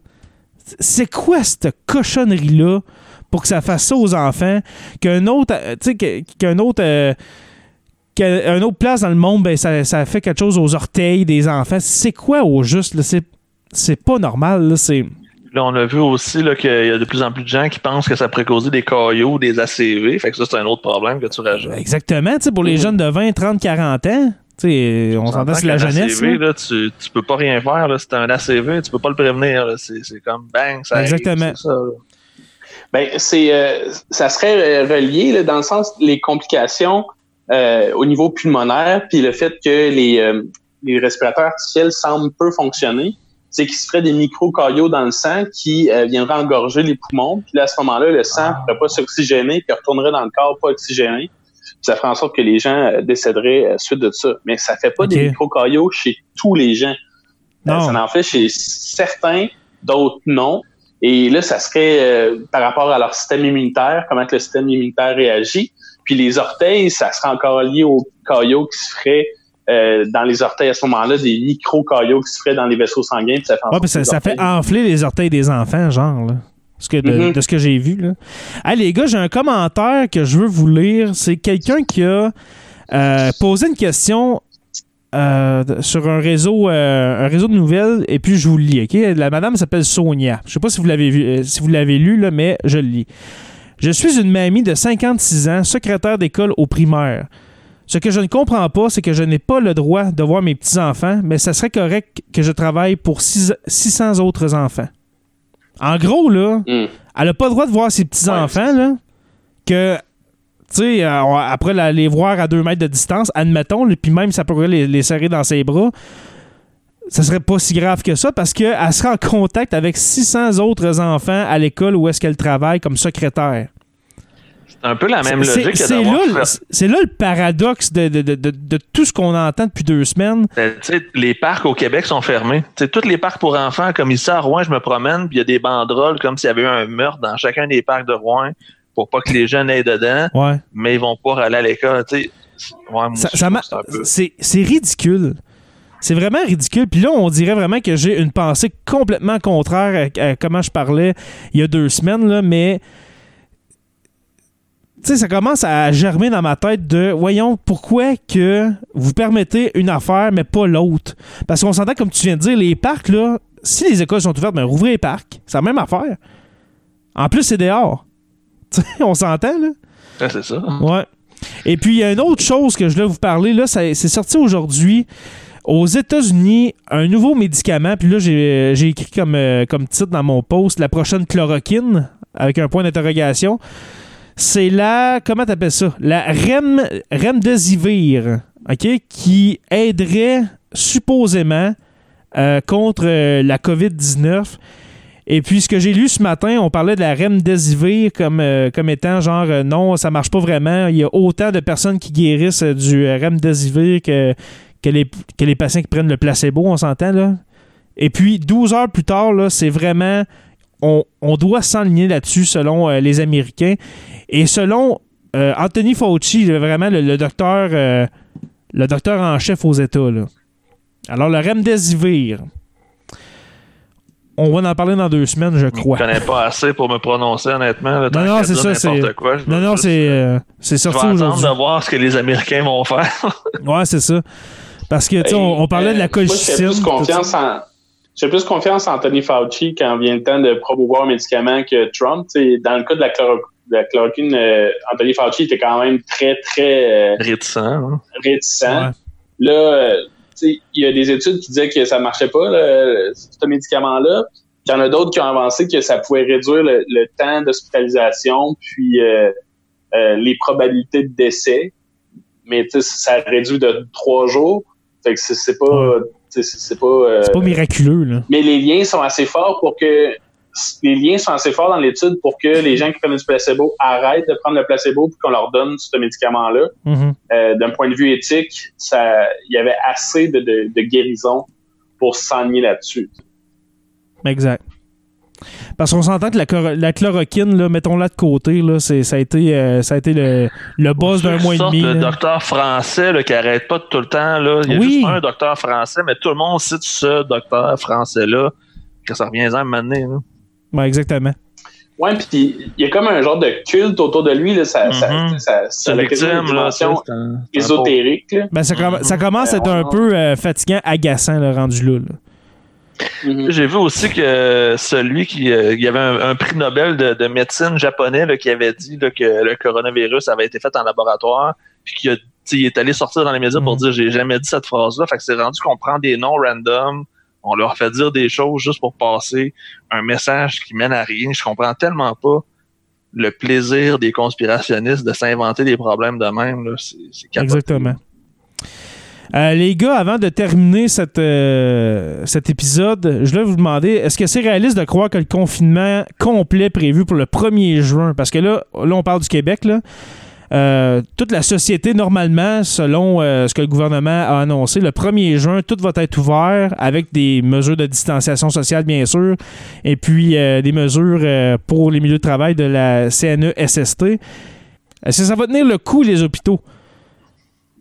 c'est quoi cette cochonnerie-là pour que ça fasse ça aux enfants, qu'un autre, euh, tu sais, qu'un autre, euh, qu'un autre place dans le monde, ben, ça, ça fait quelque chose aux orteils des enfants. C'est quoi au juste? C'est, c'est pas normal, là, c'est... Là, on a vu aussi là, qu'il y a de plus en plus de gens qui pensent que ça pourrait causer des caillots, des ACV. Fait que ça, c'est un autre problème que tu rajoutes. Exactement, tu sais, pour les Mhm. jeunes de 20, 30, 40 ans, tu sais, on s'entend, c'est la jeunesse, ACV, là. là, tu, tu peux pas rien faire. Là. Si t'as un ACV, tu peux pas le prévenir. là. C'est, c'est comme bang, ça arrive, Exactement. c'est ça. Ben, c'est, euh, ça serait euh, relié là, dans le sens les complications euh, au niveau pulmonaire, puis le fait que les, euh, les respirateurs artificiels semblent peu fonctionner, c'est qu'il se ferait des micro-caillots dans le sang qui euh, viendraient engorger les poumons, puis là, à ce moment-là, le sang ne pourrait pas s'oxygéner, puis retournerait dans le corps pas oxygéné. Puis ça ferait en sorte que les gens euh, décéderaient euh, suite de ça. Mais ça fait pas des micro-caillots chez tous les gens. Euh, Non. ça en fait chez certains, d'autres non. Et là, ça serait euh, par rapport à leur système immunitaire, comment que le système immunitaire réagit. Puis les orteils, ça serait encore lié aux caillots qui se feraient euh, dans les orteils à ce moment-là, des micro-caillots qui se feraient dans les vaisseaux sanguins. Puis ça fait, Ouais, puis ça, ça enfler les orteils des enfants, genre, là. Ce que de, de ce que j'ai vu, là. Hey, les gars, j'ai un commentaire que je veux vous lire. C'est quelqu'un qui a euh, posé une question euh, sur un réseau, euh, un réseau de nouvelles, et puis je vous le lis, OK? La madame s'appelle Sonia. Je sais pas si vous l'avez vu, si vous l'avez lu, là, mais je le lis. Je suis une mamie de 56 ans, secrétaire d'école au primaire. Ce que je ne comprends pas, c'est que je n'ai pas le droit de voir mes petits-enfants, mais ça serait correct que je travaille pour six- 600 autres enfants. En gros, là, Hmm. elle n'a pas le droit de voir ses petits-enfants, là, que, tu sais, euh, après la- les voir à deux mètres de distance, admettons, puis même ça pourrait les, les serrer dans ses bras, ça serait pas si grave que ça parce qu'elle sera en contact avec 600 autres enfants à l'école où est-ce qu'elle travaille comme secrétaire. C'est un peu la même logique que C'est là, le- c'est là le paradoxe de, de- de- de- tout ce qu'on entend depuis deux semaines. Ben, les parcs au Québec sont fermés. Tu sais, tous les parcs pour enfants, comme ici à Rouen, je me promène, puis il y a des banderoles comme s'il y avait eu un meurtre dans chacun des parcs de Rouen pour pas que les jeunes aillent dedans, Ouais. mais ils vont pas aller à l'école. Ouais, c'est ridicule. C'est vraiment ridicule. Puis là, on dirait vraiment que j'ai une pensée complètement contraire à, à comment je parlais il y a deux semaines, là, mais sais, ça commence à germer dans ma tête de voyons pourquoi que vous permettez une affaire mais pas l'autre? Parce qu'on s'entend comme tu viens de dire, les parcs là, si les écoles sont ouvertes, ben rouvrez les parcs, c'est la même affaire. En plus, c'est dehors. Tu sais, on s'entend là. Ouais, c'est ça. Ouais. Et puis, il y a une autre chose que je voulais vous parler, là, c'est sorti aujourd'hui. Aux États-Unis, un nouveau médicament, puis là, j'ai j'ai écrit comme, euh, comme titre dans mon post la prochaine chloroquine, avec un point d'interrogation. C'est la. Comment t'appelles ça? La Rem, Remdesivir, OK? Qui aiderait supposément euh, contre euh, la COVID-19. Et puis, ce que j'ai lu ce matin, on parlait de la Remdesivir comme, euh, comme étant genre non, ça marche pas vraiment. Il y a autant de personnes qui guérissent du Remdesivir que, que, les, que les patients qui prennent le placebo, on s'entend là. Et puis, 12 heures plus tard, là, c'est vraiment. On, on doit s'enligner là-dessus selon euh, les Américains. Et selon euh, Anthony Fauci, vraiment le, le docteur, euh, le docteur en chef aux États. là. Alors, le Remdesivir. On va en parler dans deux semaines, je Je crois. connais pas assez pour me prononcer, honnêtement. là, Non, non, c'est ça, n'importe c'est- quoi, je Non, non, c'est euh, c'est Je sorti aujourd'hui. de voir ce que les Américains vont faire. Ouais, c'est ça. Parce que, tu sais, on, on parlait de la Moi, je fais colchicine. plus confiance en. J'ai plus confiance en Anthony Fauci quand vient le temps de promouvoir un médicament que Trump. Dans le cas de la, chloro- de la chloroquine, euh, Anthony Fauci était quand même très, très euh, Réticent. hein? réticent. Ouais. Là, euh, tu sais, il y a des études qui disaient que ça marchait pas, là, ce médicament-là. Il y en a d'autres qui ont avancé que ça pouvait réduire le, le temps d'hospitalisation, puis euh, euh, les probabilités de décès. Mais ça réduit de trois jours. Fait que c'est- c'est pas, Ouais. C'est pas. euh, C'est pas miraculeux, là. mais les liens sont assez forts pour que les liens sont assez forts dans l'étude pour que les gens qui prennent du placebo arrêtent de prendre le placebo puis qu'on leur donne ce médicament-là. Mhm. Euh, D'un point de vue éthique, ça, il y avait assez de, de, de guérison pour s'enligner là-dessus. Exact. Parce qu'on s'entend que la, chloro- la chloroquine, là, mettons-la de côté, là, c'est- ça a été, euh, ça a été le, le boss d'un mois et demi. Le là. docteur français là, qui arrête pas tout le temps. Là. Il y a Oui. juste un docteur français, mais tout le monde cite ce docteur français-là. Que ça revient à un moment donné, là. Ouais, exactement. Ouais, puis il y a comme un genre de culte autour de lui. Là, ça, ça, Mhm. ça, ça, C'est a quasiment victime, une là. dimension c'est un- c'est un ésotérique. là. Ben, ça, com- ça commence à être un peu euh, fatigant, agaçant, le rendu là. là. Mhm. J'ai vu aussi que celui qui euh, il y avait un, un prix Nobel de, de médecine japonais là, qui avait dit là, que le coronavirus avait été fait en laboratoire, puis qu'il il est allé sortir dans les médias pour Mhm. dire j'ai jamais dit cette phrase-là. Fait que c'est rendu qu'on prend des noms random, on leur fait dire des choses juste pour passer un message qui mène à rien. Je comprends tellement pas le plaisir des conspirationnistes de s'inventer des problèmes de même. C'est. Exactement. Euh, les gars, avant de terminer euh, cet épisode, je voulais vous demander est-ce que c'est réaliste de croire que le confinement complet prévu pour le 1er juin, parce que là, là on parle du Québec, là, euh, toute la société, normalement, selon ce que le gouvernement a annoncé, le 1er juin, tout va être ouvert avec des mesures de distanciation sociale, bien sûr, et puis des mesures pour les milieux de travail de la CNESST. Est-ce que ça va tenir le coup, les hôpitaux,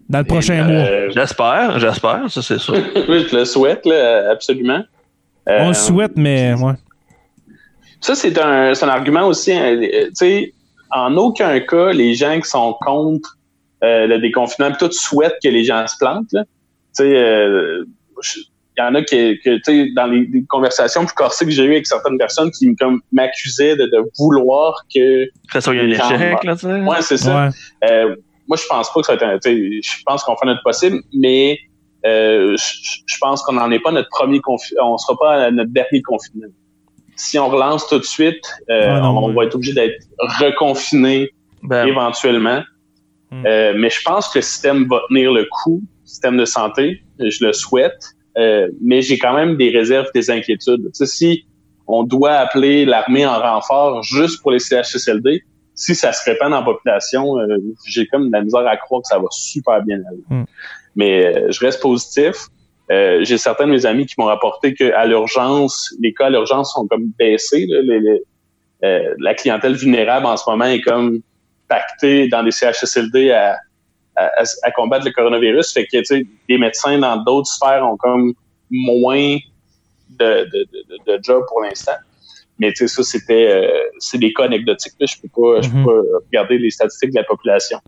dans le prochain mois? Euh, J'espère, j'espère, ça c'est sûr. oui, je le souhaite, là, absolument. On Euh, le souhaite, mais ouais. Ça, c'est un, c'est un argument aussi. hein, euh, tu sais, en aucun cas, les gens qui sont contre euh, le déconfinement, plutôt souhaitent que les gens se plantent. Tu sais, euh, il y en a qui, que, tu sais, dans les, les conversations plus corsées que j'ai eues avec certaines personnes qui me- comme m'accusaient de, de vouloir que. Ça, il y a un échec, là, tu sais. Ouais, c'est ça. Ouais. Moi, je pense pas que ça va être un, tu sais, je pense qu'on fait notre possible, mais euh, je, je pense qu'on n'en est pas notre premier confinement, on sera pas à notre dernier confinement. Si on relance tout de suite, euh, Ah non, on va être obligé d'être reconfiné Ben, éventuellement. Mm. Euh, mais je pense que le système va tenir le coup, le système de santé, je le souhaite. Euh, mais j'ai quand même des réserves, des inquiétudes. Tu sais, si on doit appeler l'armée en renfort juste pour les CHSLD, si ça se répand dans la population, euh, j'ai comme de la misère à croire que ça va super bien aller. Mm. Mais je reste positif. j'ai certains de mes amis qui m'ont rapporté qu'à l'urgence, les cas à l'urgence sont comme baissés. la clientèle vulnérable en ce moment est comme pacté dans des CHSLD à, à, combattre le coronavirus. Fait que, tu sais, les médecins dans d'autres sphères ont comme moins de, de, de, de job pour l'instant. Mais tu sais, ça, c'était euh, c'est des cas anecdotiques. Là. Je peux pas, je peux mhm. pas regarder les statistiques de la population.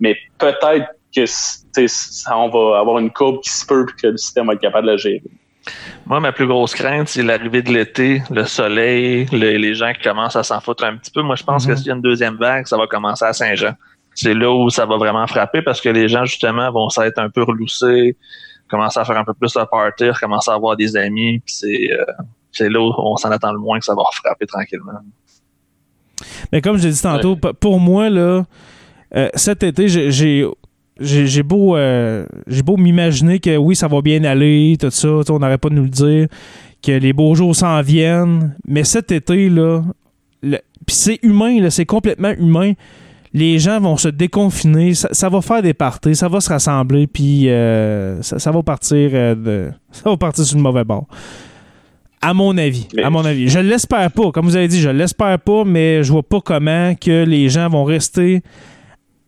Mais peut-être que ça, on va avoir une courbe qui se peut et que le système va être capable de la gérer. Moi, ma plus grosse crainte, c'est l'arrivée de l'été, le soleil, les gens qui commencent à s'en foutre un petit peu. Moi, je pense que mhm. s'il y a une deuxième vague, ça va commencer à Saint-Jean. C'est là où ça va vraiment frapper parce que les gens, justement, vont s'être un peu reloussés, commencer à faire un peu plus de party, commencer à avoir des amis. c'est, euh, c'est là où on s'en attend le moins que ça va frapper tranquillement. Mais comme je l'ai dit tantôt, pour moi, là, euh, cet été, j'ai j'ai beau, euh, beau m'imaginer que oui, ça va bien aller, tout ça, on n'arrête pas de nous le dire, que les beaux jours s'en viennent, mais cet été, là, puis c'est humain, c'est complètement humain. Les gens vont se déconfiner, ça, va faire des parties, ça va se rassembler, puis euh, ça, va partir euh, de, ça va partir sur le mauvais bord. À mon avis, à mon avis. Je l'espère pas, comme vous avez dit, je l'espère pas, mais je vois pas comment que les gens vont rester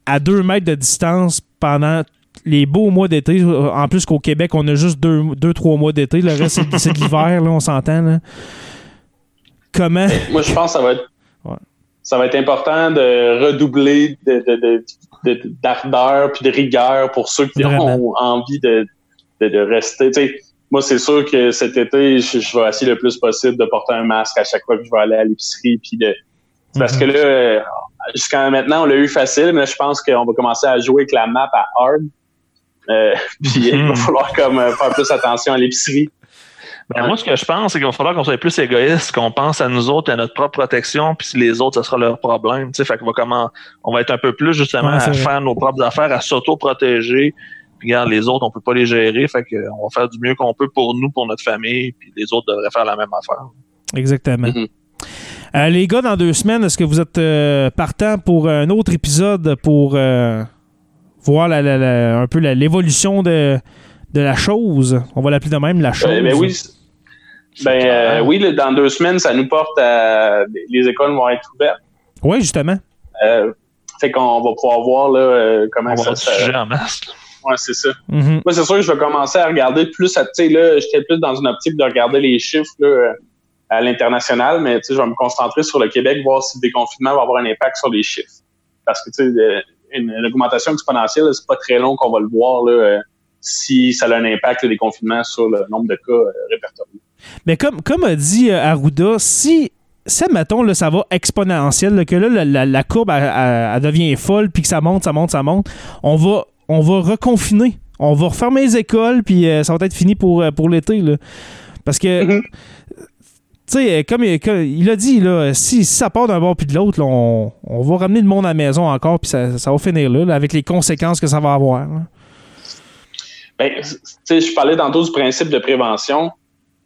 à deux mètres de distance pendant les beaux mois d'été. En plus qu'au Québec, on a juste deux, deux trois mois d'été. Le reste, c'est de l'hiver, là, on s'entend. Comment? Moi, je pense que ça va être. Ça va être important de redoubler d'ardeur de, puis de rigueur pour ceux qui ont envie de, rester. Moi, c'est sûr que cet été, je, vais essayer le plus possible de porter un masque à chaque fois que je vais aller à l'épicerie. Puis de, Parce mm-hmm. que là, jusqu'à maintenant, on l'a eu facile, mais je pense qu'on va commencer à jouer avec la map à hard. Euh, puis il va hmm. falloir comme euh, faire plus attention à l'épicerie. Ben, moi, ce que je pense, c'est qu'il va falloir qu'on soit plus égoïste, qu'on pense à nous autres et à notre propre protection, puis les autres, ce sera leur problème. Tu sais, fait qu'on va comment, on va être un peu plus justement à faire nos propres affaires, à s'auto-protéger. Puis regarde, les autres, on peut pas les gérer, fait qu'on va faire du mieux qu'on peut pour nous, pour notre famille, puis les autres devraient faire la même affaire. Exactement. Euh, les gars, dans deux semaines, est-ce que vous êtes euh, partant pour un autre épisode pour euh, voir un peu l'évolution de, la chose? On va l'appeler de même, la chose. Ben oui. Ben, oui, dans deux semaines, ça nous porte à. Les écoles vont être ouvertes. Oui, justement. fait qu'on va pouvoir voir là, comment On ça se. en masse. Ouais, c'est ça. Mm-hmm. Moi, c'est sûr que je vais commencer à regarder plus. Tu sais, là, j'étais plus dans une optique de regarder les chiffres. Là, à l'international, mais je vais me concentrer sur le Québec, voir si le déconfinement va avoir un impact sur les chiffres. Parce que tu sais, une, augmentation exponentielle, c'est pas très long qu'on va le voir là, euh, si ça a un impact le déconfinement sur le nombre de cas euh, répertoriés. Mais comme, comme a dit euh, Arruda, si ça, mettons, là, ça va exponentiel, que là, la, courbe, elle, devient folle, puis que ça monte, ça monte, ça monte, on va, on va reconfiner. On va refermer les écoles, puis ça va être fini pour, pour l'été. Parce que mm-hmm tu sais, comme, il a dit, là, si, ça part d'un bord puis de l'autre, on, va ramener le monde à la maison encore, puis ça, va finir là, avec les conséquences que ça va avoir. Ben, je parlais tantôt du principe de prévention.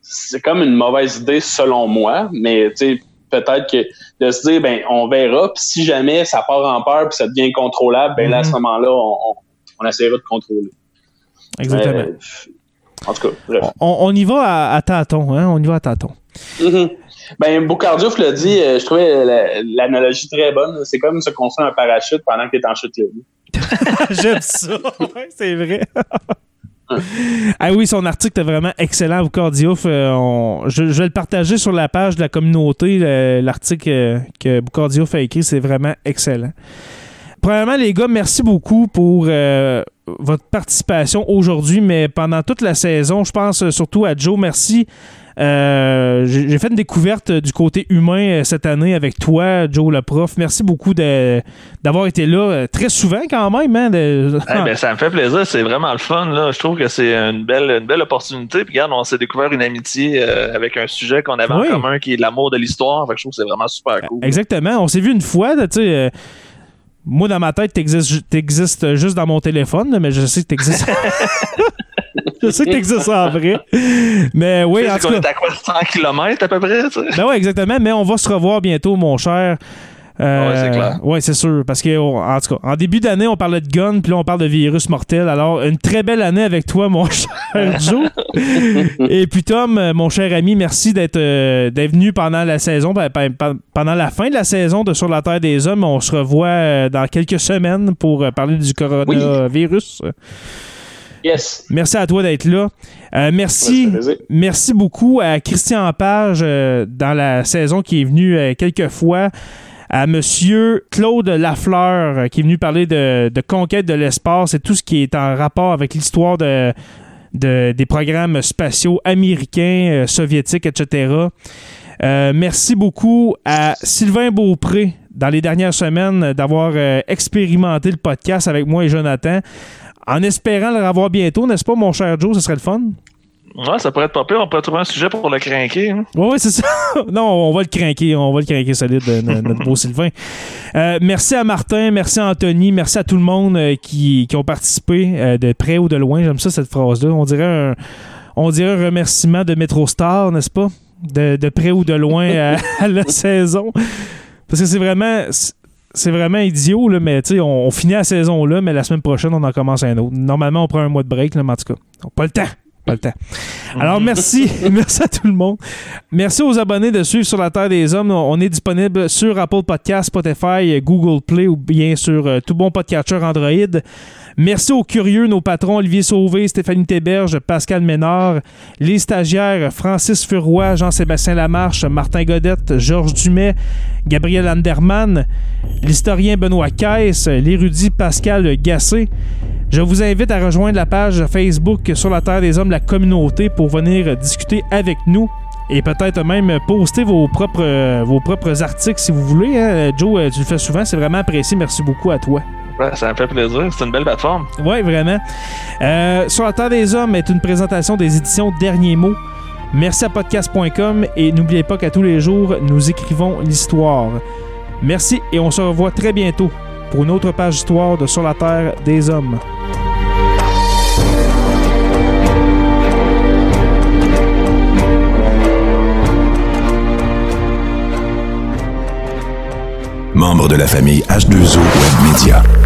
C'est comme une mauvaise idée selon moi, mais peut-être que de se dire, ben, on verra, puis si jamais ça part en peur puis ça devient contrôlable, ben là, à ce mm-hmm. moment-là, on, on, essaiera de contrôler. Exactement. Euh, en tout cas, bref. On, y va à, à tâtons, hein? On y va à tâtons. Ben, Boucardiouf l'a dit, euh, je trouvais l'analogie très bonne. C'est comme se construire un parachute pendant que tu es en chute libre. J'aime ça. c'est vrai. ah oui, son article est vraiment excellent, Boucardiouf. Euh, je, vais le partager sur la page de la communauté. L'article que Boucardiouf a écrit, c'est vraiment excellent. Premièrement, les gars, merci beaucoup pour votre participation aujourd'hui, mais pendant toute la saison, je pense surtout à Joe. Merci euh, j'ai fait une découverte du côté humain euh, cette année avec toi, Joe le prof. Merci beaucoup d'avoir été là euh, très souvent quand même. Hein, eh ben, ça me fait plaisir. C'est vraiment le fun. Là. Je trouve que c'est une belle, une belle opportunité. Puis regarde, on s'est découvert une amitié avec un sujet qu'on avait en commun qui est l'amour de l'histoire. je trouve que c'est vraiment super cool. Exactement. On s'est vu une fois. Tu sais Moi, dans ma tête, t'existes t'existes juste dans mon téléphone, mais je sais que t'existes. je sais que t'existes en vrai. Mais oui, en tout cas. est à quoi 100 km à peu près, tu sais? Ben ouais, exactement. Mais on va se revoir bientôt, mon cher. Euh, Ouais, c'est clair. Ouais, c'est sûr. Parce que, on- en tout cas, en début d'année, on parlait de gun, puis là, on parle de virus mortel. Alors, une très belle année avec toi, mon cher Joe. Et puis, Tom, euh, mon cher ami, merci d'être euh, d'être venu pendant la saison, ben, pendant la fin de la saison de Sur la Terre des Hommes. On se revoit euh, dans quelques semaines pour parler du coronavirus. Yes. Merci à toi d'être là. Euh, merci. Merci beaucoup à Christian Page euh, dans la saison qui est venu euh, quelques fois. À Monsieur Claude Lafleur euh, qui est venu parler de, conquête de l'espace et tout ce qui est en rapport avec l'histoire de, de- des programmes spatiaux américains, euh, soviétiques, etc. Euh, merci beaucoup à Sylvain Beaupré dans les dernières semaines d'avoir expérimenté le podcast avec moi et Jonathan. En espérant le revoir bientôt, n'est-ce pas, mon cher Joe? Ce serait le fun. Ouais, ça pourrait être pas pire. On pourrait trouver un sujet pour le craquer. hein. Oui, c'est ça. non, on va le craquer. On va le craquer solide, euh, no- notre beau Sylvain. Euh, merci à Martin, merci à Anthony, merci à tout le monde euh, qui, qui ont participé de près ou de loin. J'aime ça, cette phrase-là. On dirait un, on dirait un remerciement de Metro Star, n'est-ce pas? De, de près ou de loin à, la saison. Parce que c'est vraiment. C'est vraiment idiot, là, mais on, on finit la saison là, mais la semaine prochaine, on en commence un autre. Normalement, on prend un mois de break, là, mais en tout cas, on n'a pas le temps. Pas le temps. Alors, merci. merci à tout le monde. Merci aux abonnés de suivre sur la Terre des Hommes. On est disponible sur Apple Podcast, Spotify, Google Play ou bien sur euh, tout bon podcatcher Android. Merci aux curieux, nos patrons Olivier Sauvé, Stéphanie Théberge, Pascal Ménard, les stagiaires Francis Furoy, Jean-Sébastien Lamarche, Martin Godette, Georges Dumais, Gabriel Anderman, l'historien Benoît Caisse, l'érudit Pascal Gassé. Je vous invite à rejoindre la page Facebook sur la Terre des Hommes, la communauté, pour venir discuter avec nous et peut-être même poster vos propres, euh, articles si vous voulez. hein. Joe, euh, tu le fais souvent, c'est vraiment apprécié. Merci beaucoup à toi. Ouais, ça me fait plaisir. C'est une belle plateforme. Oui, vraiment. Euh, sur la Terre des Hommes est une présentation des éditions Derniers mots. Merci à podcast.com et n'oubliez pas qu'à tous les jours, nous écrivons l'histoire. Merci et on se revoit très bientôt pour une autre page d'histoire de Sur la Terre des Hommes. Membre de la famille H2O Web Media.